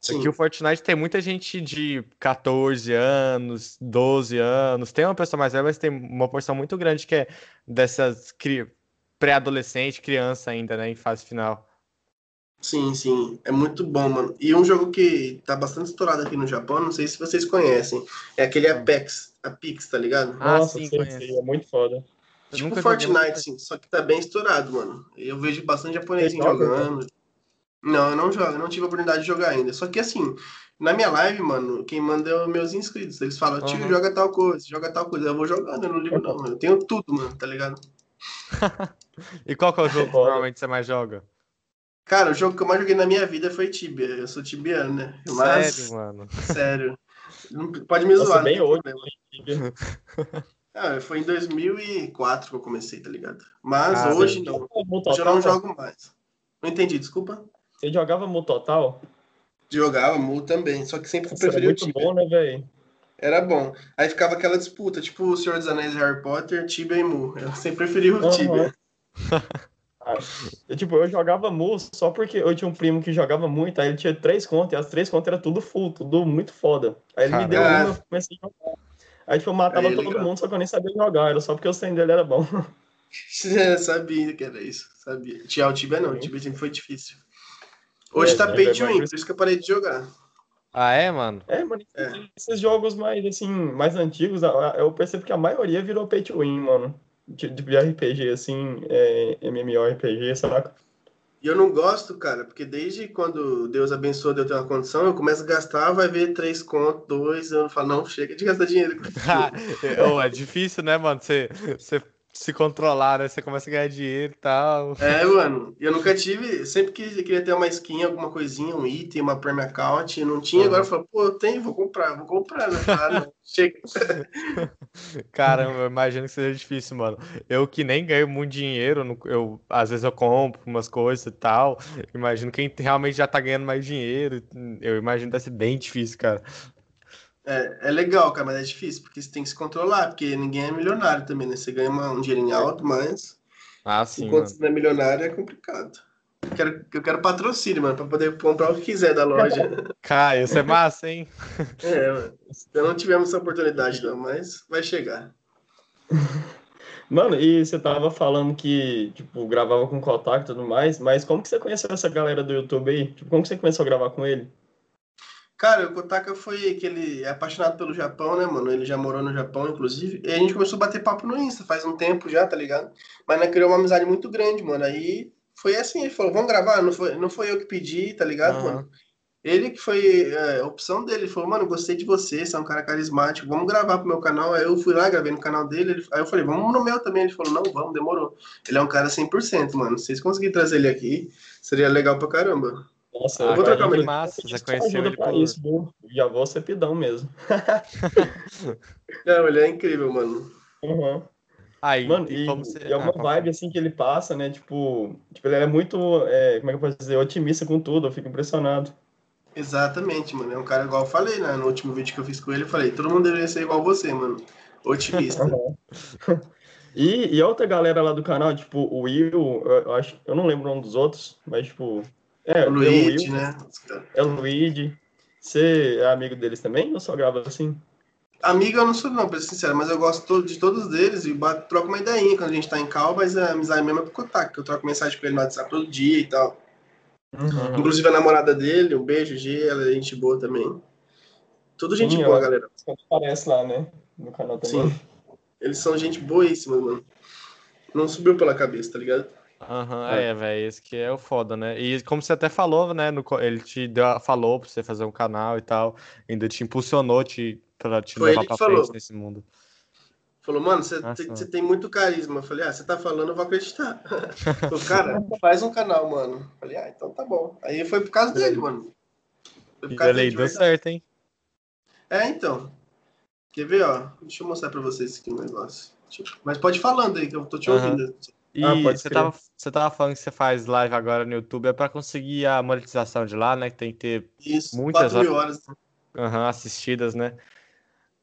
Sim. Aqui o Fortnite tem muita gente de 14 anos, 12 anos. Tem uma pessoa mais velha, mas tem uma porção muito grande que é dessas pré-adolescente, criança ainda, né, em fase final. Sim, sim, é muito bom, mano. E um jogo que tá bastante estourado aqui no Japão, não sei se vocês conhecem, é aquele Apex, Apex, tá ligado? Ah, Nossa, sim, sim, é muito foda. Tipo Fortnite, sim, só que tá bem estourado, mano. Eu vejo bastante japonês jogando. Não, eu não jogo, eu não tive a oportunidade de jogar ainda. Só que assim, na minha live, mano, quem manda é os meus inscritos. Eles falam, tio, uhum. joga tal coisa, joga tal coisa. Eu vou jogando, eu não ligo não. Eu tenho tudo, mano, tá ligado? e qual que é o jogo que normalmente você mais joga? Cara, o jogo que eu mais joguei na minha vida foi Tibia. Eu sou tibiano, né? Mas... Sério, mano? Sério. Pode me zoar. Nossa, bem hoje? Ah, foi em 2004 que eu comecei, tá ligado? Mas ah, hoje não. Hoje eu não jogo mais. Não entendi, desculpa. Você jogava Mu Total? Jogava Mu também, só que sempre Nossa, preferi o Tibia. bom, né, velho? Era bom. Aí ficava aquela disputa, tipo o Senhor dos Anéis e Harry Potter, Tibia e Mu. Eu sempre preferi o uhum. Tibia. eu, tipo, eu jogava Mu só porque eu tinha um primo que jogava muito, aí ele tinha três contas, e as três contas era tudo full, tudo muito foda. Aí ele me deu uma, eu comecei a jogar. Aí, tipo, eu matava aí, todo legal. mundo, só que eu nem sabia jogar, era só porque o senho dele era bom. sabia que era isso, sabia. Tinha o Tibia não, o Tibia sempre foi difícil. Hoje é, tá pay to win, por isso que eu parei de jogar. Ah, é, mano? É, mano. É. Esses jogos mais, assim, mais antigos, eu percebo que a maioria virou pay to win, mano. De, de RPG, assim, é, MMORPG, saca? E eu não gosto, cara, porque desde quando Deus abençoa de eu ter uma condição, eu começo a gastar, vai ver três contos, dois, eu falo, não, chega de gastar dinheiro. é difícil, né, mano? Você, você se controlar, né? Você começa a ganhar dinheiro e tal. É, mano. Eu nunca tive. Sempre que queria ter uma skin, alguma coisinha, um item, uma perma account, não tinha. Uhum. Agora eu falo, pô, eu tenho, vou comprar, vou comprar. Né? Ah, não, chega. Caramba, eu imagino que seja difícil, mano. Eu que nem ganho muito dinheiro, eu, às vezes eu compro umas coisas e tal. Imagino quem realmente já tá ganhando mais dinheiro. Eu imagino que deve ser bem difícil, cara. É, é legal, cara, mas é difícil, porque você tem que se controlar, porque ninguém é milionário também, né? Você ganha uma, um dinheirinho alto, mas. Ah, sim. Enquanto mano. você não é milionário, é complicado. Eu quero, eu quero patrocínio, mano, pra poder comprar o que quiser da loja. Caio, isso é massa, hein? É, mano. Eu não tivemos essa oportunidade, não, mas vai chegar. Mano, e você tava falando que, tipo, gravava com Kotak e tudo mais, mas como que você conheceu essa galera do YouTube aí? Tipo, como que você começou a gravar com ele? Cara, o Kotaka foi aquele apaixonado pelo Japão, né, mano? Ele já morou no Japão, inclusive. E a gente começou a bater papo no Insta faz um tempo já, tá ligado? Mas né, criou uma amizade muito grande, mano. Aí foi assim, ele falou, vamos gravar? Não foi, não foi eu que pedi, tá ligado, uhum. mano? Ele que foi é, a opção dele, ele falou, mano, gostei de você, você é um cara carismático, vamos gravar pro meu canal. Aí eu fui lá, gravei no canal dele, ele, aí eu falei, vamos no meu também. Ele falou, não, vamos, demorou. Ele é um cara 100%, mano. Se vocês conseguirem trazer ele aqui, seria legal pra caramba. Nossa, eu vou trocar uma massa, já conheceu ele por... isso, viu? Já vou ser pidão mesmo. Não, ele é incrível, mano. Uhum. Aí, mano, e, você... e é uma ah, vibe assim que ele passa, né? Tipo, tipo ele é muito, é, como é que eu posso dizer, otimista com tudo, eu fico impressionado. Exatamente, mano. É um cara igual eu falei, né? No último vídeo que eu fiz com ele, eu falei, todo mundo deveria ser igual você, mano. Otimista. e, e outra galera lá do canal, tipo, o Will, eu, eu acho, eu não lembro o nome dos outros, mas tipo, é, o Luigi, né? É o Luigi. Você é amigo deles também ou só grava assim? Amigo eu não sou não, pra ser sincero, mas eu gosto de todos deles e bato, troco uma ideinha quando a gente tá em cal, mas a amizade mesmo é pro contato, que eu troco mensagem com ele no WhatsApp todo dia e tal. Uhum. Inclusive a namorada dele, um beijo, G, ela é gente boa também. Tudo gente Sim, boa, galera. Aparece lá, né? No canal também. Sim. Eles são gente boíssima, mano. Não subiu pela cabeça, tá ligado? Aham, uhum, é, velho, esse que é o foda, né? E como você até falou, né? No, ele te deu, falou pra você fazer um canal e tal, ainda te impulsionou te, pra te Foi levar pra frente falou. nesse mundo. Falou, mano, você, tem, tem muito carisma. Eu falei, ah, você tá falando, eu vou acreditar. Falei, cara, faz um canal, mano. Eu falei, ah, então tá bom. Aí foi por causa dele, mano. Foi por causa e dele, deu certo, hein? É, então. Quer ver, ó? Deixa eu mostrar pra vocês aqui um negócio. Mas pode ir falando aí, que eu tô te ouvindo. Uhum. E ah, você, tava, você tava falando que você faz live agora no YouTube, é para conseguir a monetização de lá, né? Que tem que ter Isso, muitas mil horas. Uhum, assistidas, né?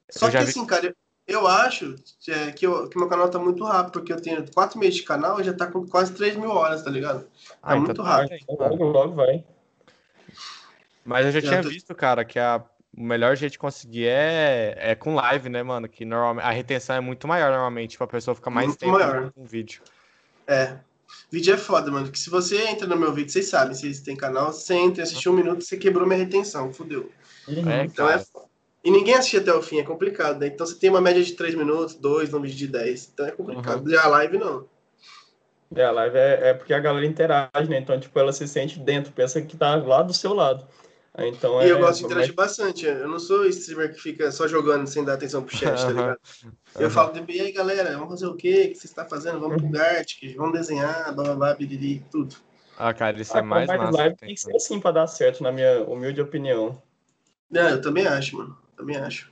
Só que vi... assim, cara, eu acho é, que, eu, que meu canal tá muito rápido, porque eu tenho quatro meses de canal e já tá com quase 3 mil horas, tá ligado? Tá ah, então muito tá rápido. Logo, logo vai. Mas eu já, tinha tô... visto, cara, que a, o melhor jeito de conseguir é, é com live, né, mano? Que normalmente a retenção é muito maior normalmente, pra pessoa ficar mais muito tempo maior. com o vídeo. É. Vídeo é foda, mano. Que se você entra no meu vídeo, vocês sabem, se vocês têm canal, você entra, assistiu um minuto, você quebrou minha retenção, fudeu. É, então é cara. é foda. E ninguém assiste até o fim, é complicado, né? Então você tem uma média de 3 minutos, 2 no vídeo de 10. Então é complicado. Uhum. Já a live não. É, a live é, é porque a galera interage, né? Então, tipo, ela se sente dentro, pensa que tá lá do seu lado. Então, e é, eu gosto de interagir bastante. Eu não sou streamer que fica só jogando sem dar atenção pro chat, tá ligado? Eu uhum. falo, e aí galera, vamos fazer o quê? O que você está fazendo? Vamos pro Gartic, vamos desenhar, blá blá blá, biriri, tudo. Ah, cara, isso A é mais massa. live tem tem. que ser assim pra dar certo, na minha humilde opinião. Não, eu também acho, mano. Também acho.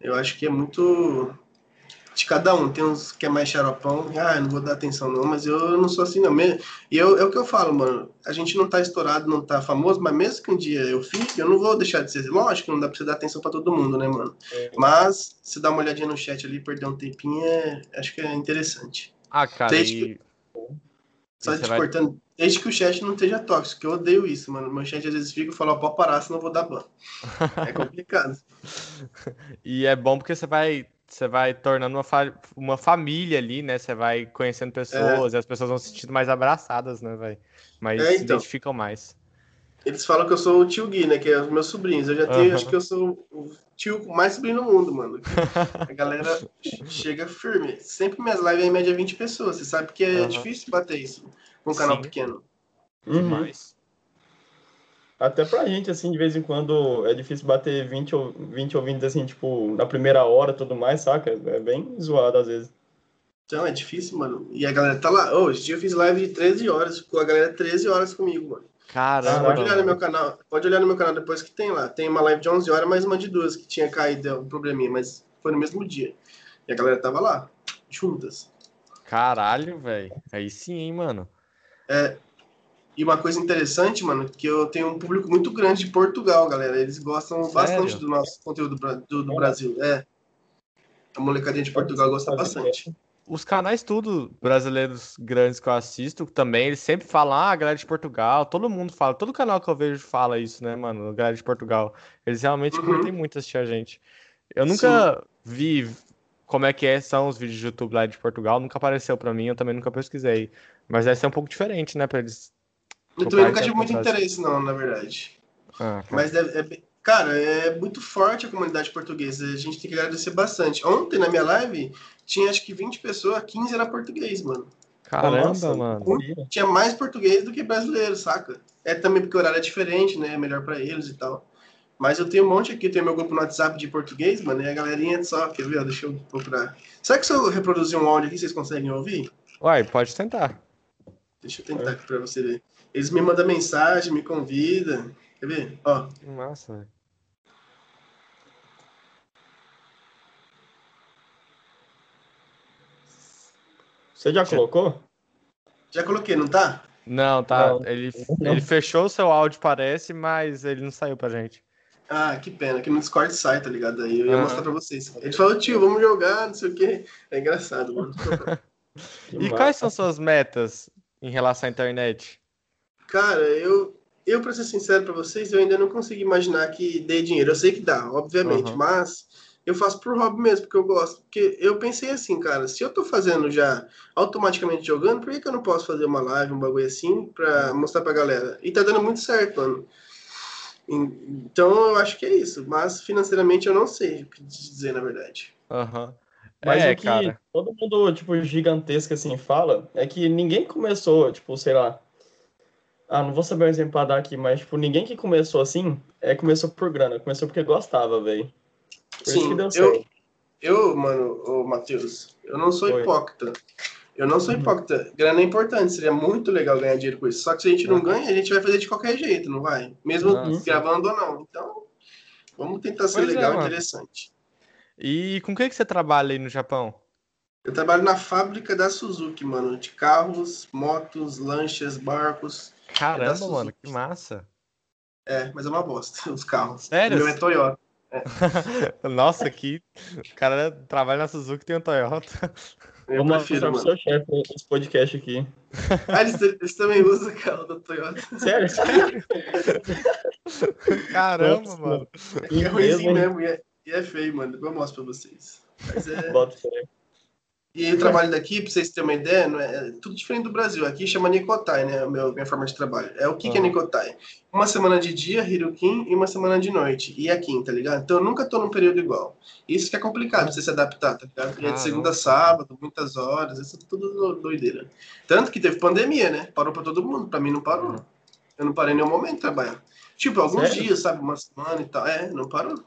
Eu acho que é muito de cada um. Tem uns que é mais xaropão. Ah, eu não vou dar atenção não, mas eu não sou assim não. E eu, é o que eu falo, mano. A gente não tá estourado, não tá famoso, mas mesmo que um dia eu fique, eu não vou deixar de ser. Lógico que não dá pra você dar atenção pra todo mundo, né, mano? É. Mas se dar uma olhadinha no chat ali, perder um tempinho, é... acho que é interessante. Ah, cara, Desde e... Só E você te vai- cortando, desde que o chat não esteja tóxico, que eu odeio isso, mano. Meu chat às vezes fica e fala, ó, pode parar, senão eu vou dar ban. É complicado. e é bom porque você vai, você vai tornando uma, fa- uma família ali, né? Você vai conhecendo pessoas e as pessoas vão se sentindo mais abraçadas, né, velho? Mas É, se então. identificam mais. Eles falam que eu sou o tio Gui, né? Que é os meus sobrinhos. Eu já tenho, Aham. acho que eu sou o tio mais sobrinho do mundo, mano. A galera chega firme. Sempre minhas lives é em média 20 pessoas. Você sabe que é Aham. difícil bater isso com um canal Sim. pequeno. Uhum. Até pra gente, assim, de vez em quando é difícil bater 20 ou 20 ouvintes, assim, tipo, na primeira hora e tudo mais, saca? É bem zoado às vezes. Então é difícil, mano. E a galera tá lá. Hoje dia eu fiz live de 13 horas. Ficou a galera 13 horas comigo, mano. Caramba, Pode olhar no meu canal. Pode olhar no meu canal depois que tem lá. Tem uma live de 11 horas, mais uma de duas que tinha caído um probleminha, mas foi no mesmo dia. E a galera tava lá, juntas. Caralho, velho. Aí sim, hein, mano. E uma coisa interessante, mano, que eu tenho um público muito grande de Portugal, galera. Eles gostam Sério? bastante do nosso conteúdo do, do Brasil. É. A molecadinha de Portugal gosta bastante. Os canais tudo brasileiros grandes que eu assisto também, eles sempre falam, ah, a galera de Portugal, todo mundo fala, todo canal que eu vejo fala isso, né, mano, a galera de Portugal. Eles realmente Uhum. curtem muito assistir a gente. Eu nunca vi como é que é- são os vídeos de YouTube lá de Portugal, nunca apareceu pra mim, eu também nunca pesquisei. Mas deve ser um pouco diferente, né, pra eles. Eu também nunca tive muito acontece. interesse, não, na verdade. Ah, cara. Mas é bem- cara, é muito forte a comunidade portuguesa. A gente tem que agradecer bastante. Ontem, na minha live, tinha acho que 20 pessoas, 15 era português, mano. Caramba, Nossa, mano. Tinha mais português do que brasileiro, saca? É também porque o horário é diferente, né? É melhor pra eles e tal. Mas eu tenho um monte aqui, tenho meu grupo no WhatsApp de português, mano, e a galerinha só, quer ver? Deixa eu procurar. Será que se eu reproduzir um áudio aqui, vocês conseguem ouvir? Uai, pode tentar. Deixa eu tentar aqui pra você ver. Eles me mandam mensagem, me convidam. Quer ver? Ó, Que massa, velho. Você já colocou? já coloquei, não tá? Não, tá. Não, ele, não. ele fechou o seu áudio, parece, mas ele não saiu pra gente. Ah, que pena, que no Discord sai, tá ligado? Aí eu ia mostrar pra vocês. Ele falou, tio, vamos jogar, não sei o quê. É engraçado, mano. E massa. quais são suas metas em relação à internet? Cara, eu, eu pra ser sincero pra vocês, eu ainda não consigo imaginar que dê dinheiro. Eu sei que dá, obviamente, Aham. mas eu faço por hobby mesmo, porque eu gosto. Porque eu pensei assim, cara, se eu tô fazendo já automaticamente jogando, por que, que eu não posso fazer uma live, um bagulho assim, pra mostrar pra galera? E tá dando muito certo, mano. Então eu acho que é isso, mas financeiramente eu não sei o que dizer, na verdade. Aham. Mas é, o que cara. todo mundo, tipo, gigantesco assim fala é que ninguém começou, tipo, sei lá. Ah, não vou saber um exemplo pra dar aqui, mas, tipo, ninguém que começou assim é começou por grana, começou porque gostava, velho. Por isso Sim, que deu eu- certo. Eu, mano, ô Matheus, eu não sou Oi. hipócrita. Eu não sou Uhum. hipócrita. Grana é importante, seria muito legal ganhar dinheiro com isso. Só que se a gente não Uhum. ganha, a gente vai fazer de qualquer jeito, não vai? Mesmo Uhum. gravando ou não. Então, vamos tentar ser Pois é, legal e interessante. E com o que que você trabalha aí no Japão? Eu trabalho na fábrica da Suzuki, mano, de carros, motos, lanchas, barcos. Caramba, Suzuki. mano, que massa. É, mas é uma bosta, os carros. Sério? O meu é Toyota. Nossa, que o cara trabalha na Suzuki e tem um Toyota. Eu Vamos prefiro, mano. seu chefe esse podcast aqui. Ah, eles, eles também usam carro da Toyota. Sério? Caramba, Nossa, mano. E é ruimzinho mesmo, e é, e é feio, mano. Eu mostro pra vocês. Mas é... Bota. E aí, o trabalho daqui, pra vocês terem uma ideia, não é, é tudo diferente do Brasil. Aqui chama Nicotai, né? Meu, minha forma de trabalho. É o que, que é Aham. Nicotai? Uma semana de dia, Hirukin, e uma semana de noite. E aqui, tá ligado? Então eu nunca tô num período igual. Isso que é complicado você se adaptar, tá ligado? E é de segunda a sábado, muitas horas, isso é tudo do- doideira. Tanto que teve pandemia, né? Parou pra todo mundo. Pra mim não parou. Uhum. Eu não parei em nenhum momento de trabalhar. Tipo, alguns Sério? dias, sabe? Uma semana e tal. É, não parou.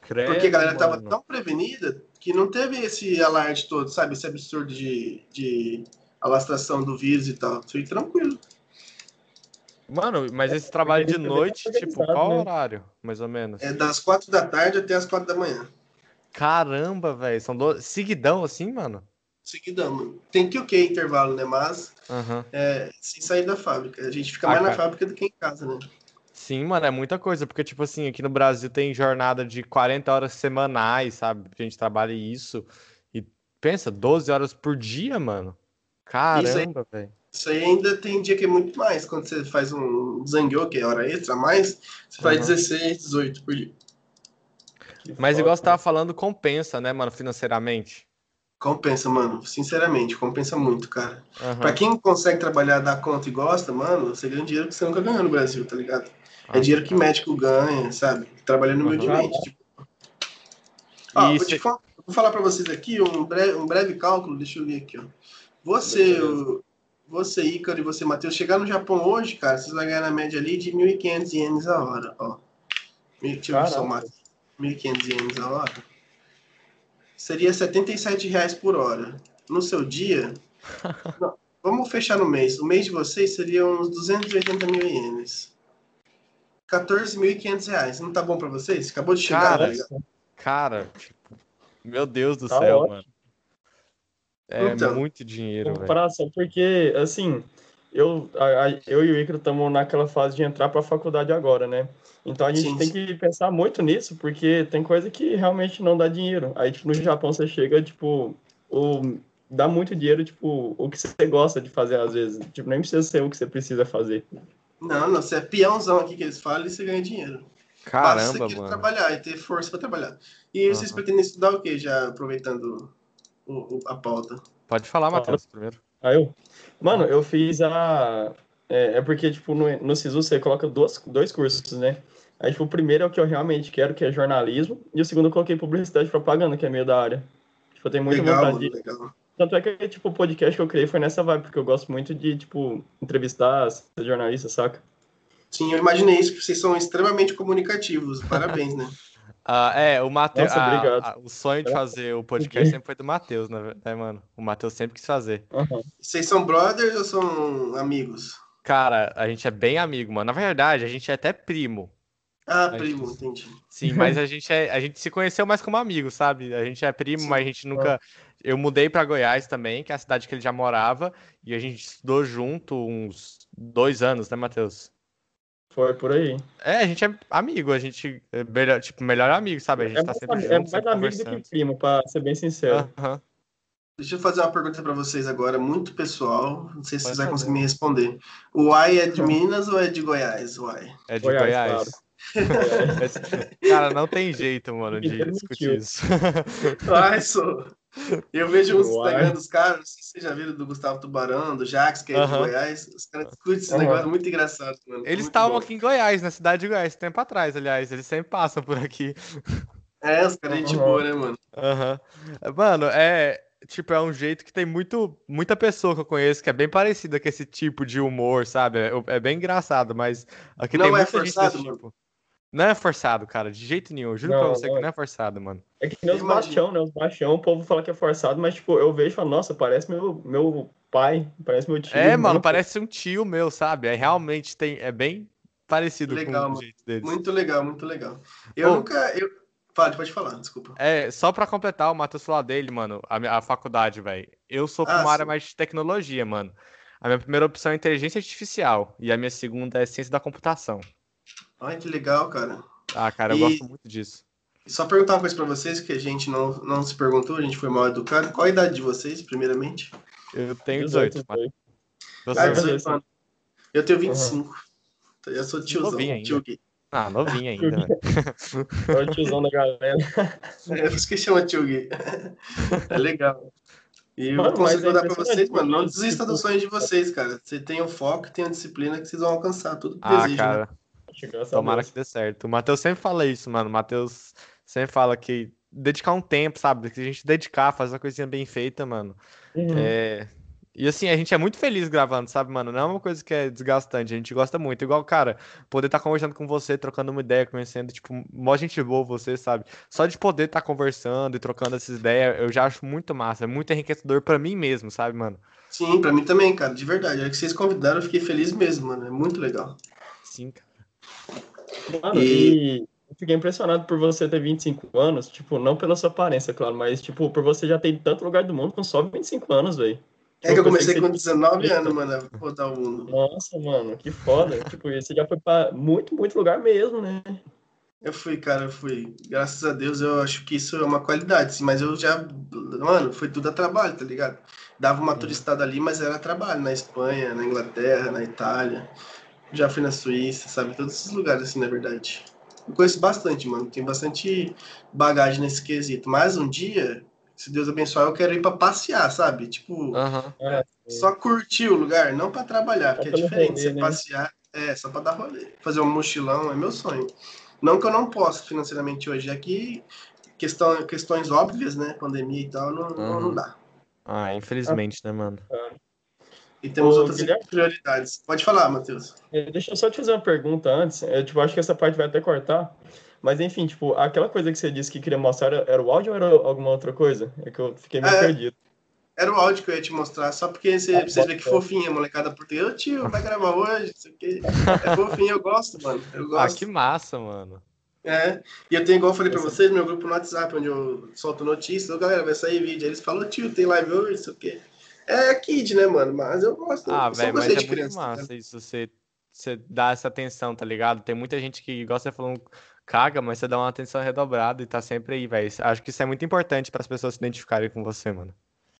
Credo, Porque a galera tava mano. tão prevenida que não teve esse alarde todo, sabe? Esse absurdo de, de alastração do vírus e tal. Foi tranquilo. Mano, mas esse trabalho de noite, tipo, qual né? horário, mais ou menos? É das quatro da tarde até as quatro da manhã. Caramba, velho, são do... seguidão assim, mano? Seguidão, mano. Tem que o que intervalo, né? Mas Aham. é, sem sair da fábrica. A gente fica Ah, mais na cara. fábrica do que em casa, né? Sim, mano, é muita coisa, porque, tipo assim, aqui no Brasil tem jornada de 40 horas semanais, sabe? A gente trabalha isso. E pensa, 12 horas por dia, mano. Caramba, velho. Isso aí ainda tem dia que é muito mais. Quando você faz um zangyo, que é hora extra a mais, você faz Aham. 16, 18 por dia. Mas igual você tava falando, compensa, né, mano, financeiramente. Compensa, mano. Sinceramente, compensa muito, cara. Aham. Pra quem consegue trabalhar, dar conta e gosta, mano, você ganha dinheiro que você nunca ganhou no Brasil, tá ligado? É Ah, dinheiro que médico ganha, sabe? Trabalhando humildemente. Tipo. Ó, vou, te falar, vou falar pra vocês aqui um breve, um breve cálculo, deixa eu ler aqui, ó. Você, o- você, Ícaro, e você, Matheus, chegar no Japão hoje, cara, vocês vão ganhar na média ali de 1.500 ienes a hora, ó. Deixa eu somar. 1.500 ienes a hora. Seria 77 reais por hora. No seu dia, não, vamos fechar no mês. O mês de vocês seria uns 280 mil ienes. 14.500 reais. Não tá bom pra vocês? Acabou de chegar, Cara, tá? Cara, tipo, meu Deus do Tá céu, ótimo. mano. É Então. muito dinheiro, velho. comparação, porque, assim, eu, a- a- eu e o Icaro estamos naquela fase de entrar para a faculdade agora, né? Então a gente Sim, tem sim. que pensar muito nisso, porque tem coisa que realmente não dá dinheiro. Aí, tipo, no Japão você chega, tipo, o, dá muito dinheiro, tipo, o que você gosta de fazer às vezes. Tipo, nem precisa ser o que você precisa fazer. Não, não, você é peãozão aqui que eles falam e você ganha dinheiro. Basta Caramba, você querer mano. trabalhar e ter força pra trabalhar. E vocês Aham. pretendem estudar o quê, já aproveitando o- o- a pauta? Pode falar, Matheus, primeiro. Aí eu, mano, eu fiz a. É, é porque, tipo, no, no SISU você coloca dois, dois cursos, né? Aí, tipo, o primeiro é o que eu realmente quero, que é jornalismo, e o segundo eu coloquei publicidade e propaganda, que é meio da área. Tipo, eu tenho muita legal, vontade mano, de. legal. Tanto é que, tipo, o podcast que eu criei foi nessa vibe, porque eu gosto muito de, tipo, entrevistar, ser jornalista, saca? Sim, eu imaginei isso, porque vocês são extremamente comunicativos. Parabéns, né? Ah, é, o Matheus. O sonho de fazer o podcast sempre foi do Matheus, né, né, mano? O Matheus sempre quis fazer. Aham. Vocês são brothers ou são amigos? Cara, a gente é bem amigo, mano. Na verdade, a gente é até primo. Ah, Ai, primo, Jesus. entendi. Sim, mas a gente, é, a gente se conheceu mais como amigo, sabe? A gente é primo, Sim. mas a gente nunca. Eu mudei pra Goiás também, que é a cidade que ele já morava, e a gente estudou junto uns dois anos, né, Matheus? Foi por aí. É, a gente é amigo, a gente é melhor, tipo, melhor amigo, sabe? A gente É tá mais, sempre junto, é mais sempre amigo do conversando. que primo, pra ser bem sincero. Aham. Deixa eu fazer uma pergunta pra vocês agora, muito pessoal. Não sei se Pode vocês vão conseguir me responder. O Uai é de Minas ou é de Goiás? Uai. É de Goiás, Goiás. Cara, não tem jeito, mano, de discutir mentiu. isso. Ai, sou. Eu vejo uns Uai. Instagram dos caras, não sei se vocês já viram do Gustavo Tubarão, do Jax, que é de. Goiás. Os caras discutem esse negócio muito engraçado, mano. Eles Muito estavam bom. aqui em Goiás, na cidade de Goiás, tempo atrás, aliás. Eles sempre passam por aqui. É, os caras é de boa, né, mano? Aham. Mano, é. Tipo, é um jeito que tem muito, muita pessoa que eu conheço que é bem parecida com esse tipo de humor, sabe? É, é bem engraçado, mas aqui Não tem é muita gente forçado, desse mano? Não é forçado, cara, de jeito nenhum. Eu Juro pra Não, você que não. não é forçado, mano. É que nem os baixão, né? Os baixão, o povo fala que é forçado, mas, tipo, eu vejo e falo, nossa, parece meu, meu pai, parece meu tio. É, mano, muito. parece um tio meu, sabe? É realmente tem, é bem parecido Legal, com o mano. jeito deles. Muito legal, muito legal. Eu Ô. nunca. Eu... Fale, pode falar, desculpa. É, só pra completar o Matheus falar dele, mano, a, a faculdade, velho. Eu sou pra Ah, uma área mais de tecnologia, mano. A minha primeira opção é inteligência artificial e a minha segunda é ciência da computação. Ai, que legal, cara. Ah, cara, eu E- gosto muito disso. Só perguntar uma coisa pra vocês, que a gente não, não se perguntou, a gente foi mal educado. Qual a idade de vocês, primeiramente? Eu tenho 18, mas você Ah, Mas- 18 anos. Eu tenho 25. Então, Eu sou tiozão, Novinho ainda. tio. Ah, novinho ainda, velho. É o tiozão da galera. É por isso que chama tio Gui. É legal. E eu Mano, mas consigo é dar pra vocês, mano. Não desista tipo- dos sonhos de vocês, cara. Você tem o foco, tem a disciplina que vocês vão alcançar tudo que Ah, desejam. né? cara, Graças a tomara que dê certo. O Matheus sempre fala isso, mano. O Matheus sempre fala que dedicar um tempo, sabe? Que a gente dedicar, fazer uma coisinha bem feita, mano. Uhum. É... E assim, a gente é muito feliz gravando, sabe, mano? Não é uma coisa que é desgastante, a gente gosta muito. Igual, cara, poder estar conversando com você, trocando uma ideia, conhecendo, tipo, mó gente boa você, sabe? Só de poder estar conversando e trocando essas ideias, eu já acho muito massa, é muito enriquecedor pra mim mesmo, sabe, mano? Sim, pra mim também, cara, de verdade. É que vocês convidaram, eu fiquei feliz mesmo, mano. É muito legal. Sim, cara. Mano, E- e eu fiquei impressionado por você ter 25 anos, tipo, não pela sua aparência, claro, mas, tipo, por você já ter em tanto lugar do mundo com só 25 anos, velho. É que eu comecei pensei com que 19 você- anos, mano, a rodar o mundo. Nossa, mano, que foda. tipo, você já foi pra muito, muito lugar mesmo, né? Eu fui, cara, eu fui. Graças a Deus, eu acho que isso é uma qualidade, sim, mas eu já. Mano, foi tudo a trabalho, tá ligado? Dava uma turistada ali, mas era trabalho, na Espanha, na Inglaterra, na Itália. Já fui na Suíça, sabe? Todos esses lugares, assim, na verdade. Eu conheço bastante, mano. Tenho bastante bagagem nesse quesito. Mas um dia, se Deus abençoar, eu quero ir pra passear, sabe? Tipo, Aham. só curtir o lugar, não pra trabalhar, porque é diferente. rolê, Você né? passear, é, só pra dar rolê. Fazer um mochilão é meu sonho. Não que eu não possa financeiramente hoje, é que questão, questões óbvias, né? Pandemia e tal, não, não, não Uhum. dá. Ah, infelizmente, né, mano? E temos Ô, outras Guilherme? prioridades. Pode falar, Matheus. É, Deixa eu só te fazer uma pergunta antes. Eu, tipo, acho que essa parte vai até cortar. Mas enfim, tipo, aquela coisa que você disse que queria mostrar era, era o áudio ou era alguma outra coisa? É que eu fiquei meio É. perdido. Era o áudio que eu ia te mostrar, só porque você, Ah, pra vocês verem que fofinha, a molecada portuguesa. Ô tio, vai gravar hoje, não sei o quê. É fofinho, eu gosto, mano. Eu Ah, gosto. que massa, mano. É, e eu tenho, igual eu falei pra vocês, meu grupo no WhatsApp, onde eu solto notícias, ô, galera, vai sair vídeo. Aí eles falam, tio, tem live hoje, não sei o quê. É kid, né, mano? Mas eu gosto. Ah, velho, mas é de muito criança. tá massa isso, você, você dá essa atenção, tá ligado? Tem muita gente que, igual você falou, caga, mas você dá uma atenção redobrada e tá sempre aí, velho. Acho que isso é muito importante para as pessoas se identificarem com você, mano.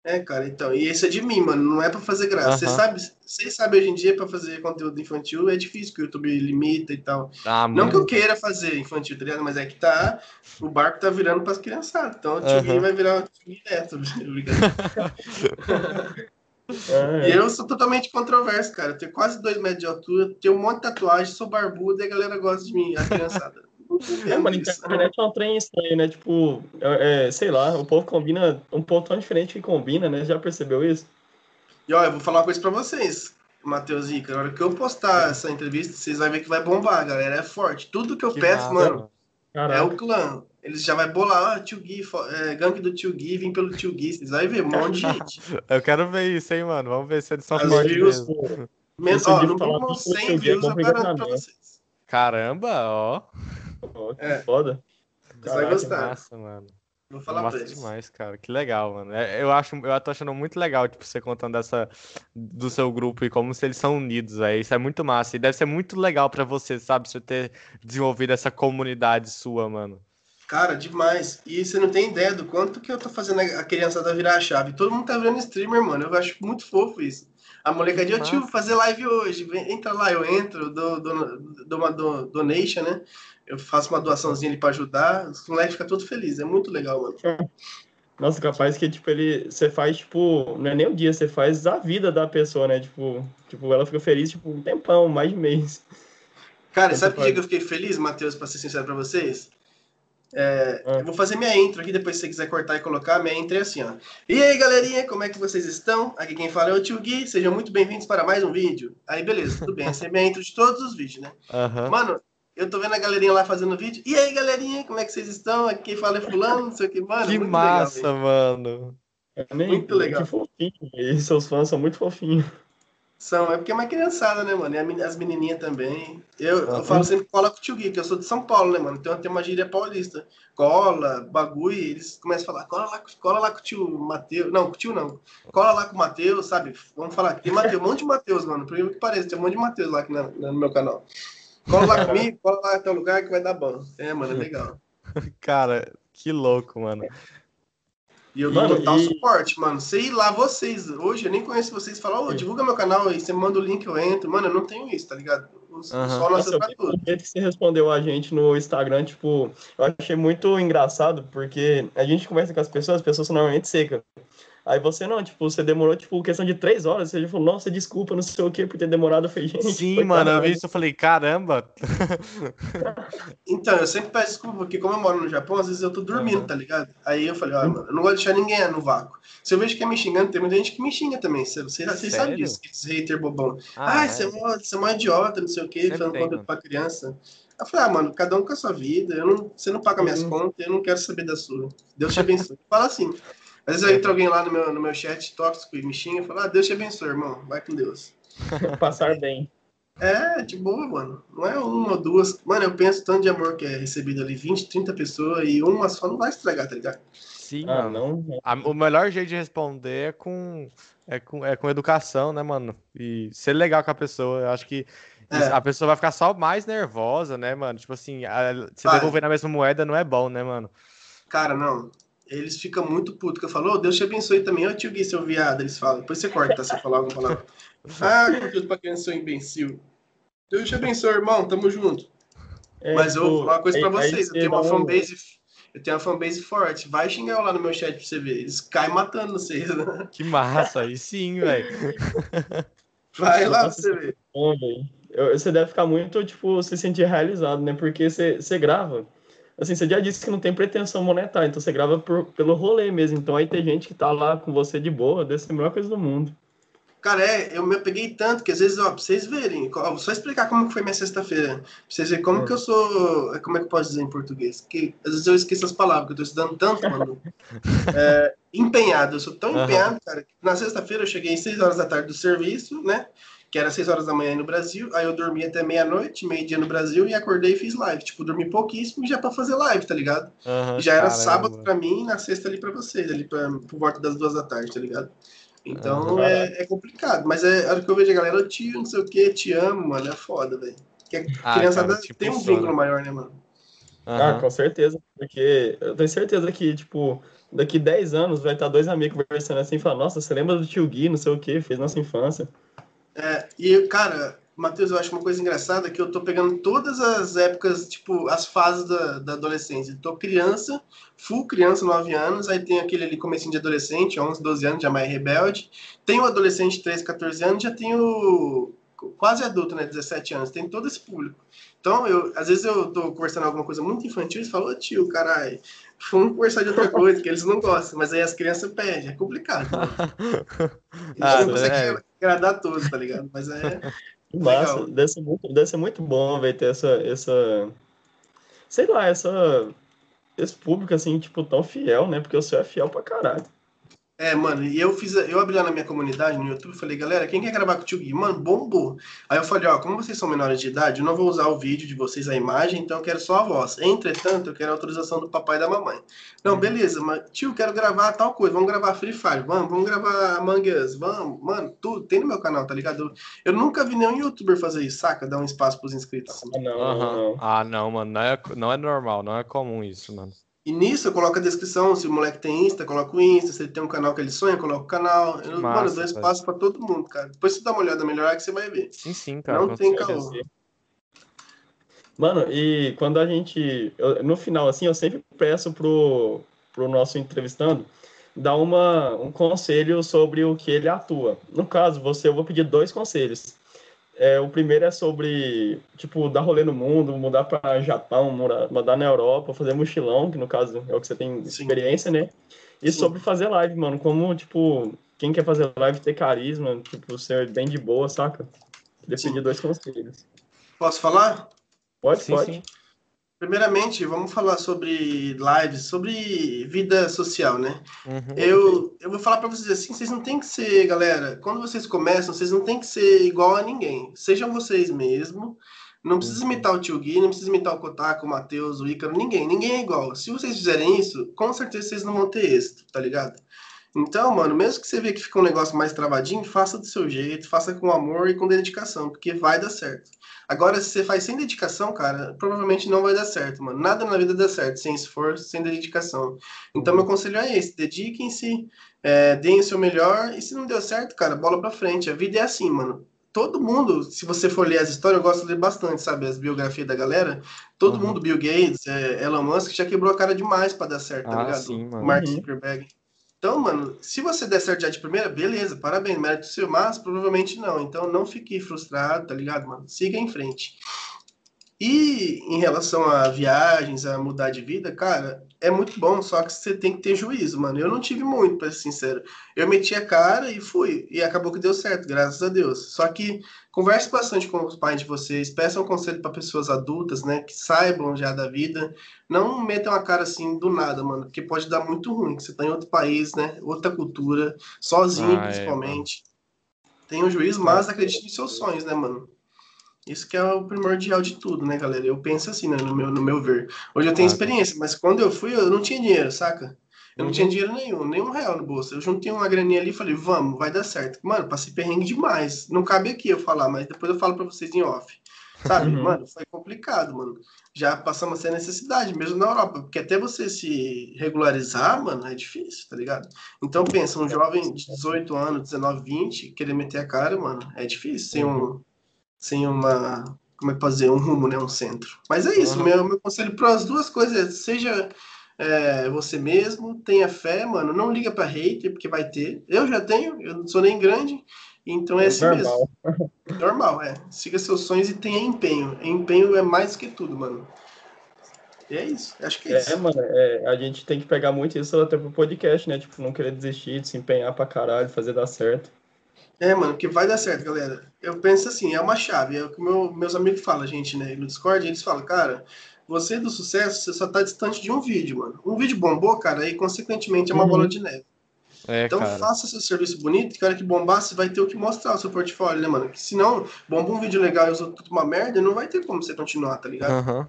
É, cara, então. E isso é de mim, mano. Não é pra fazer graça. Você Aham. sabe, vocês sabem hoje em dia, pra fazer conteúdo infantil é difícil, que o YouTube limita e tal. Ah, Não que eu queira fazer infantil, tá ligado? Mas é que tá. O barco tá virando pras criançadas. Então o tio Gui Aham. vai virar o tio Gui neto. Obrigado. É, E eu sou totalmente controverso, cara. Eu tenho quase dois metros de altura, tenho um monte de tatuagem, sou barbudo e a galera gosta de mim, a criançada. É, mano, a isso. internet é um trem estranho, né? Tipo, é, é, sei lá, o povo combina um povo tão diferente que combina, né? Já percebeu isso? E ó, eu vou falar uma coisa pra vocês, Matheus e Ica. Na hora que eu postar essa entrevista, vocês vão ver que vai bombar, galera. É forte. Tudo que eu Que peço, massa, mano, é Caraca. o clã. Eles já vai bolar, ah, tio Gui, é, gangue do tio Gui, vim pelo tio Gui. Vocês vão ver, um monte de gente. Eu quero ver isso, hein, mano. Vamos ver se eles são fortes views, mesmo. Mesmo, ó, no mínimo tudo pelo 100 tio Gui é views eu garanto pra vocês. Caramba, ó. Que É. foda. Vão Caraca, gostar. Massa, mano. Vou falar pra Massa eles. demais, cara. Que legal, mano. É, Eu acho, eu tô achando muito legal, tipo, você contando essa do seu grupo e como se eles são unidos, velho. Isso é muito massa. E deve ser muito legal pra você, sabe? Você ter desenvolvido essa comunidade sua, mano. Cara, demais. E você não tem ideia do quanto que eu tô fazendo a criançada virar a chave. Todo mundo tá virando streamer, mano. Eu acho muito fofo isso. A molecadinha, Massa. tio, vou fazer live hoje. Entra lá, eu entro, dou, dou, dou uma do- donation, né? Eu faço uma doaçãozinha ali pra ajudar. Os moleques ficam todos felizes. É muito legal, mano. Nossa, capaz que, tipo, ele. Você faz, tipo, não é nem o dia, você faz a vida da pessoa, né? Tipo, tipo ela fica feliz, tipo, um tempão, mais de mês. Cara, sabe faz? dia que eu fiquei feliz, Matheus, pra ser sincero pra vocês? É, Ah. Eu vou fazer minha intro aqui, depois se você quiser cortar e colocar, minha intro é assim, ó. E aí, galerinha, como é que vocês estão? Aqui quem fala é o Tio Gui, sejam muito bem-vindos para mais um vídeo. Aí, beleza, tudo bem, essa é minha intro de todos os vídeos, né? Aham. Mano, eu tô vendo a galerinha lá fazendo vídeo. E aí, galerinha, como é que vocês estão? Aqui quem fala é fulano, não sei o que, mano. Que muito massa, legal, mano. É Muito legal. Que fofinho. E seus fãs são muito fofinhos. São, é porque é uma criançada, né, mano? E as menininhas também. Eu, eu falo sempre cola com o tio Gui, que eu sou de São Paulo, né, mano? Então eu tenho uma gíria paulista. Cola, bagulho, eles começam a falar, cola lá, cola lá com o tio Matheus. Não, com o tio não. Cola lá com o Matheus, sabe? Vamos falar que tem Mateus, um monte de Matheus, mano. Por que pareça, tem um monte de Matheus lá aqui na- na- no meu canal. Cola lá comigo, cola lá até o lugar que vai dar bom. É, mano, é legal. Cara, que louco, mano. E eu dou Mano, total e- suporte, mano. Sei lá vocês. Hoje eu nem conheço vocês. Falar, ô, Sim. divulga meu canal aí. Você manda o link, eu entro. Mano, eu não tenho isso, tá ligado? Aham. sol Nossa, nasceu eu tudo. que você respondeu a gente no Instagram, tipo, eu achei muito engraçado, porque a gente conversa com as pessoas, as pessoas são normalmente secas. Aí você não, tipo, você demorou, tipo, questão de três horas, você já falou, nossa, desculpa, não sei o que, por ter demorado. Eu falei, gente, Sim, mano, eu vi isso e falei, caramba. Então, eu sempre peço desculpa, porque como eu moro no Japão, às vezes eu tô dormindo, Aham. tá ligado? Aí eu falei, ó, mano, eu não gosto de deixar ninguém no vácuo. Se eu vejo que é me xingando, tem muita gente que me xinga também. Vocês, vocês vocês sabem disso, esses hater bobão. Ah, Ah, é? você é mó, você é mó idiota, não sei o quê, Sempre falando mano. pra criança. Eu falei, ah, mano, cada um com a sua vida, eu não, você não paga minhas Uhum. contas, eu não quero saber da sua. Deus te abençoe. Fala assim. Às vezes entra alguém lá no meu, no meu chat tóxico e me xinga e fala, ah, Deus te abençoe, irmão. Vai com Deus. Passar bem. É, de boa, mano. Não é uma ou duas. Mano, eu penso tanto de amor que é recebido ali, 20, 30 pessoas, e uma só não vai estragar, tá ligado? Sim, ah, mano. Não... A, o melhor jeito de responder é com, é com, é com educação, né, mano? E ser legal com a pessoa. Eu acho que é. a pessoa vai ficar só mais nervosa, né, mano? Tipo assim, a, se devolver na mesma moeda não é bom, né, mano? Cara, não. Eles ficam muito putos, que eu falo, oh, Deus te abençoe também. Ô, tio Gui, seu viado, eles falam. Depois você corta, tá? Se falar alguma palavra. Ah, conteúdo pra criança, seu imbecil. Deus te abençoe, irmão. Tamo junto. É, Mas eu vou falar uma coisa pra vocês. Eu tenho uma fanbase. Eu tenho uma fanbase forte. Vai xingar lá no meu chat pra você ver. Eles caem matando vocês. Né? Que massa, aí sim, velho. Vai lá pra você ver. Você deve ficar muito, tipo, se sentir realizado, né? Porque você, você grava. Assim, você já disse que não tem pretensão monetária, então você grava por, pelo rolê mesmo. Então aí tem gente que tá lá com você de boa, deve ser a melhor coisa do mundo. Cara, é, eu me peguei tanto que às vezes, ó, pra vocês verem, ó, só explicar como que foi minha sexta-feira. Pra vocês verem como é. que eu sou. Como é que eu posso dizer em português? Que às vezes eu esqueço as palavras, que eu tô estudando tanto, mano. é, empenhado, eu sou tão uhum. empenhado, cara, que na sexta-feira eu cheguei às 6 horas da tarde do serviço, né? Que era 6 horas da manhã no Brasil, aí eu dormi até meia-noite, meio-dia no Brasil, e acordei e fiz live. Tipo, dormi pouquíssimo já pra fazer live, tá ligado? Uhum, já era caramba. sábado pra mim e na sexta ali pra vocês, ali pra, por volta das duas da tarde, tá ligado? Então uhum. é, é, complicado. Mas é a hora que eu vejo a galera, eu te não sei o que, te amo, mano, é foda, velho. Porque a ah, criançada cara, tipo tem um vínculo maior, né, mano? Uhum. Ah, com certeza. Porque eu tenho certeza que, tipo, daqui 10 anos vai estar dois amigos conversando assim e falar, nossa, você lembra do tio Gui, não sei o que, fez nossa infância. É, e, cara, Matheus, eu acho uma coisa engraçada que eu tô pegando todas as épocas, tipo, as fases da, da adolescência. tô criança, full criança, 9 anos, aí tem aquele ali comecinho de adolescente, 11, 12 anos, já mais rebelde. Tem o adolescente, 13, 14 anos, já tem o quase adulto, né, 17 anos. Tem todo esse público. Então, eu, às vezes eu tô conversando alguma coisa muito infantil e falo, tio, caralho, vamos conversar de outra coisa, que eles não gostam, mas aí as crianças pedem, é complicado. Né? Ah, não consegue é. agradar todos, tá ligado? Mas é... Massa, deve ser, muito, deve ser muito bom, velho, ter essa, essa. Sei lá, essa. Esse público, assim, tipo, tão fiel, né? Porque o seu é fiel pra caralho. É, mano, e eu fiz, eu abri lá na minha comunidade no YouTube, falei, galera, quem quer gravar com o Tio Gui? Mano, bombou. Aí eu falei, ó, como vocês são menores de idade, eu não vou usar o vídeo de vocês, a imagem, então eu quero só a voz. Entretanto, eu quero a autorização do papai e da mamãe. Não, uhum. beleza, mas tio, quero gravar tal coisa, vamos gravar Free Fire, vamos, vamos gravar Among Us, vamos, mano, tudo, tem no meu canal, tá ligado? Eu nunca vi nenhum youtuber fazer isso, saca? Dar um espaço pros inscritos. Assim. Ah, não, uhum. não. Ah, não, mano, não é, não é normal, não é comum isso, mano. E nisso eu coloco a descrição, se o moleque tem Insta, coloco o Insta, se ele tem um canal que ele sonha, coloco o canal. Eu, Massa, mano, eu dou espaço pra todo mundo, cara. Depois você dá uma olhada melhor que você vai ver. Sim, sim, cara. Não tem caô. Mano, e quando a gente. Eu, no final, assim, eu sempre peço pro, pro nosso entrevistando dar uma, um conselho sobre o que ele atua. No caso, você, eu vou pedir dois conselhos. É, o primeiro é sobre, tipo, dar rolê no mundo, mudar para Japão, mudar, mudar na Europa, fazer mochilão, que no caso é o que você tem experiência, Sim. né? E Sim. sobre fazer live, mano, como, tipo, quem quer fazer live ter carisma, tipo, ser bem de boa, saca? Decidir dois conselhos. Posso falar? Pode, sim, pode. Sim. Primeiramente, vamos falar sobre lives, sobre vida social, né? Uhum. Eu, eu vou falar para vocês assim, vocês não tem que ser, galera, quando vocês começam, vocês não tem que ser igual a ninguém. Sejam vocês mesmo. Não precisa uhum. imitar o Tio Gui, não precisa imitar o Kotaku, o Matheus, o Ícaro, ninguém. Ninguém é igual. Se vocês fizerem isso, com certeza vocês não vão ter êxito, tá ligado? Então, mano, mesmo que você vê que fica um negócio mais travadinho, faça do seu jeito, faça com amor e com dedicação, porque vai dar certo. Agora, se você faz sem dedicação, cara, provavelmente não vai dar certo, mano. Nada na vida dá certo sem esforço, sem dedicação. Então, meu conselho é esse: dediquem-se, é, deem o seu melhor, e se não deu certo, cara, bola pra frente. A vida é assim, mano. Todo mundo, se você for ler as histórias, eu gosto de ler bastante, sabe? As biografias da galera. Todo uhum. mundo, Bill Gates, é, Elon Musk, já quebrou a cara demais para dar certo, tá ah, ligado? Sim, mano. Mark uhum. Zuckerberg. Então, mano, se você der certo já de primeira, beleza, parabéns, mérito seu, mas provavelmente não. Então não fique frustrado, tá ligado, mano? Siga em frente. E em relação a viagens, a mudar de vida, cara, é muito bom, só que você tem que ter juízo, mano. Eu não tive muito, pra ser sincero. Eu meti a cara e fui. E acabou que deu certo, graças a Deus. Só que converse bastante com os pais de vocês, peçam um conselho para pessoas adultas, né? Que saibam já da vida. Não metam a cara assim do nada, mano. Porque pode dar muito ruim. Que você tá em outro país, né? Outra cultura, sozinho, ah, é, principalmente. É, Tenha um juízo, mas acredite nos seus sonhos, né, mano? Isso que é o primordial de tudo, né, galera? Eu penso assim, né, no meu, no meu ver. Hoje eu tenho ah, experiência, mas quando eu fui, eu não tinha dinheiro, saca? Eu não tinha dinheiro nenhum, nenhum real no bolso. Eu juntei uma graninha ali e falei, vamos, vai dar certo. Mano, passei perrengue demais. Não cabe aqui eu falar, mas depois eu falo pra vocês em off. Sabe, uhum. mano, foi complicado, mano. Já passamos a ser necessidade, mesmo na Europa, porque até você se regularizar, mano, é difícil, tá ligado? Então pensa, um jovem de 18 anos, 19, 20, querer meter a cara, mano, é difícil, sem um sem uma, como é que fazer, um rumo, né, um centro. Mas é isso, uhum. meu, meu conselho para as duas coisas é, seja é, você mesmo, tenha fé, mano, não liga para hater, porque vai ter. Eu já tenho, eu não sou nem grande, então é, é assim normal. mesmo. Normal, é. Siga seus sonhos e tenha empenho. Empenho é mais que tudo, mano. E é isso, acho que é, é isso. É, mano, é, a gente tem que pegar muito isso até pro podcast, né? Tipo, não querer desistir, de se empenhar pra caralho, fazer dar certo. É, mano, que vai dar certo, galera. Eu penso assim, é uma chave. É o que meu, meus amigos falam, gente, né? No Discord, eles falam, cara, você do sucesso, você só tá distante de um vídeo, mano. Um vídeo bombou, cara, e consequentemente é uma uhum. bola de neve. É, então cara. faça seu serviço bonito, que cara que bombar, você vai ter o que mostrar o seu portfólio, né, mano? Porque senão, bomba um vídeo legal e os outros uma merda, não vai ter como você continuar, tá ligado? Uhum.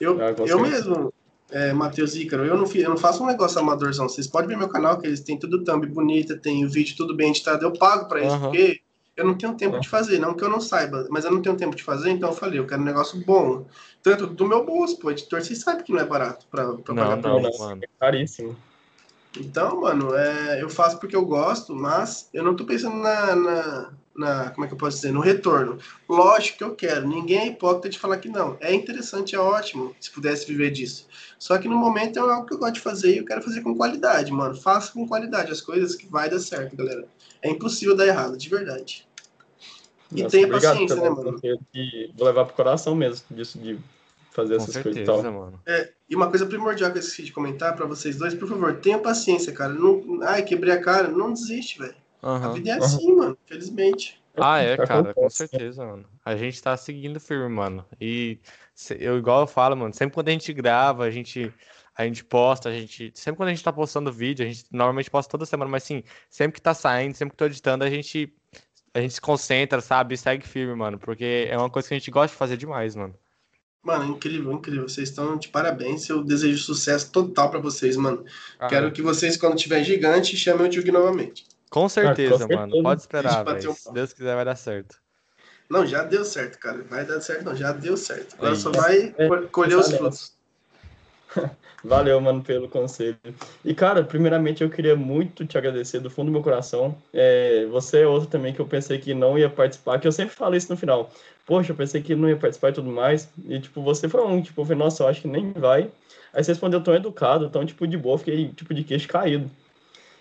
Eu, ah, eu mesmo, é, Matheus Ícaro, eu não, eu não faço um negócio amadorzão. Vocês podem ver meu canal, que eles têm tudo thumb bonita, tem o vídeo tudo bem editado. Eu pago para isso, uhum. porque eu não tenho tempo uhum. de fazer. Não que eu não saiba, mas eu não tenho tempo de fazer, então eu falei, eu quero um negócio bom. Tanto do meu bolso, pô, editor, vocês sabem que não é barato pra, pra não, pagar não, por mês. Não, mano. É caríssimo. Então, mano, é, eu faço porque eu gosto, mas eu não tô pensando na, na na, como é que eu posso dizer, no retorno. Lógico que eu quero, ninguém é hipócrita de falar que não. É interessante, é ótimo se pudesse viver disso. Só que no momento é algo que eu gosto de fazer e eu quero fazer com qualidade, mano. Faça com qualidade as coisas que vai dar certo, galera. É impossível dar errado, de verdade. E Nossa, tenha paciência, né, mano? vou levar pro coração mesmo disso de fazer com essas certeza, coisas e tal. Mano. É, e uma coisa primordial que eu esqueci de comentar para vocês dois, por favor, tenha paciência, cara. Não, ai, quebrei a cara, não desiste, velho. Uhum. A vida é assim, uhum. mano, felizmente. Ah, é, cara, com certeza, mano. A gente tá seguindo firme, mano. E eu, igual eu falo, mano, sempre quando a gente grava, a gente, a gente posta, a gente. Sempre quando a gente tá postando vídeo, a gente normalmente posta toda semana, mas sim, sempre que tá saindo, sempre que tô editando, a gente. A gente se concentra, sabe? E segue firme, mano. Porque é uma coisa que a gente gosta de fazer demais, mano. Mano, incrível, incrível. Vocês estão de parabéns. Eu desejo sucesso total para vocês, mano. Ah, Quero que vocês, quando tiver gigante, chamem o Tio novamente. Com certeza, ah, com mano. Pode esperar, velho. Se Deus quiser, vai dar certo. Não, já deu certo, cara. Vai dar certo, não. Já deu certo. Agora só vai é, colher os frutos. Valeu, mano, pelo conselho. E, cara, primeiramente eu queria muito te agradecer do fundo do meu coração. É, você é outro também que eu pensei que não ia participar, que eu sempre falo isso no final. Poxa, eu pensei que não ia participar e tudo mais. E, tipo, você foi um, tipo, eu falei, nossa, eu acho que nem vai. Aí você respondeu tão educado, tão, tipo, de boa, fiquei, tipo, de queixo caído.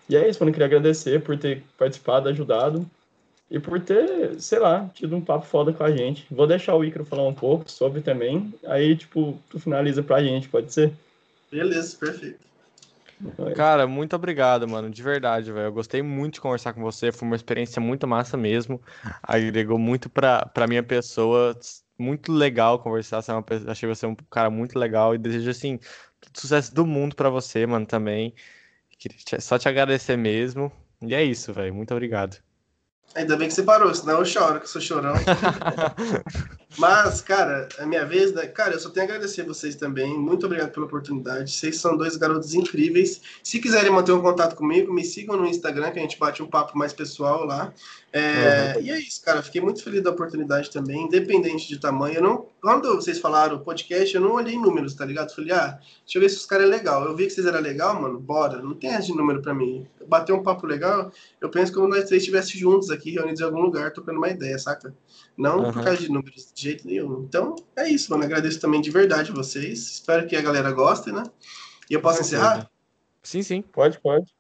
E é isso, mano. Eu queria agradecer por ter participado, ajudado e por ter, sei lá, tido um papo foda com a gente. Vou deixar o Icaro falar um pouco sobre também. Aí, tipo, tu finaliza pra gente, pode ser? Beleza, perfeito. Cara, muito obrigado, mano. De verdade, velho. Eu gostei muito de conversar com você. Foi uma experiência muito massa mesmo. Agregou muito pra, pra minha pessoa. Muito legal conversar. Você é uma, achei você um cara muito legal. E desejo, assim, sucesso do mundo pra você, mano, também. Queria só te agradecer mesmo. E é isso, velho. Muito obrigado. Ainda bem que você parou, senão eu choro, que eu sou chorão. Mas, cara, a minha vez, né? Cara, eu só tenho a agradecer a vocês também. Muito obrigado pela oportunidade. Vocês são dois garotos incríveis. Se quiserem manter um contato comigo, me sigam no Instagram, que a gente bate um papo mais pessoal lá. É, uhum. E é isso, cara. Fiquei muito feliz da oportunidade também, independente de tamanho. Eu não, quando vocês falaram podcast, eu não olhei números, tá ligado? Falei, ah, deixa eu ver se os caras é legal. Eu vi que vocês eram legal, mano, bora. Não tem essa de número pra mim. Bater um papo legal, eu penso como nós três estivéssemos juntos aqui, reunidos em algum lugar, tocando uma ideia, saca? Não uhum. por causa de números, de jeito nenhum. Então, é isso, mano. Agradeço também de verdade vocês. Espero que a galera goste, né? E eu posso encerrar? Sim, sim. Pode, pode.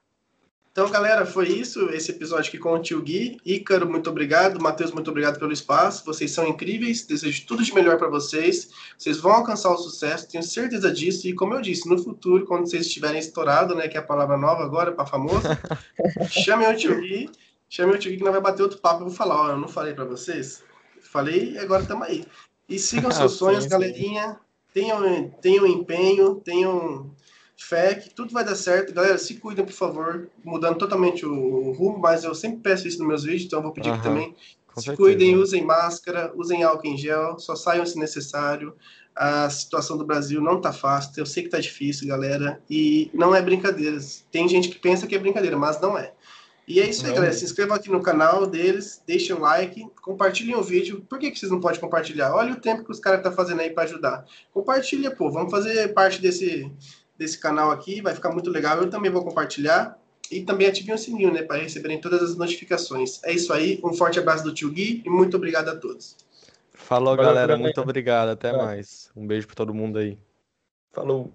Então, galera, foi isso. Esse episódio aqui com o tio Gui. Ícaro, muito obrigado. Matheus, muito obrigado pelo espaço. Vocês são incríveis. Desejo tudo de melhor para vocês. Vocês vão alcançar o sucesso, tenho certeza disso. E como eu disse, no futuro, quando vocês estiverem estourado, né, que é a palavra nova agora para famoso, chame o tio Gui. Chame o tio Gui que nós vai bater outro papo. Eu vou falar, ó, eu não falei para vocês. Falei e agora estamos aí. E sigam seus sonhos, galerinha. Tenham, tenham empenho, tenham fé que tudo vai dar certo. Galera, se cuidem, por favor. Mudando totalmente o rumo, mas eu sempre peço isso nos meus vídeos, então eu vou pedir uhum, aqui também. Se certeza. cuidem, usem máscara, usem álcool em gel, só saiam se necessário. A situação do Brasil não tá fácil, eu sei que tá difícil, galera, e não é brincadeira. Tem gente que pensa que é brincadeira, mas não é. E é isso aí, galera. Se inscrevam aqui no canal deles, deixem o like, compartilhem o vídeo. Por que, que vocês não podem compartilhar? Olha o tempo que os caras estão tá fazendo aí para ajudar. Compartilha, pô. Vamos fazer parte desse, desse canal aqui, vai ficar muito legal. Eu também vou compartilhar e também ativem o sininho, né, para receberem todas as notificações. É isso aí, um forte abraço do tio Gui e muito obrigado a todos. Falou, Valeu, galera, muito obrigado, até é. mais. Um beijo para todo mundo aí. Falou.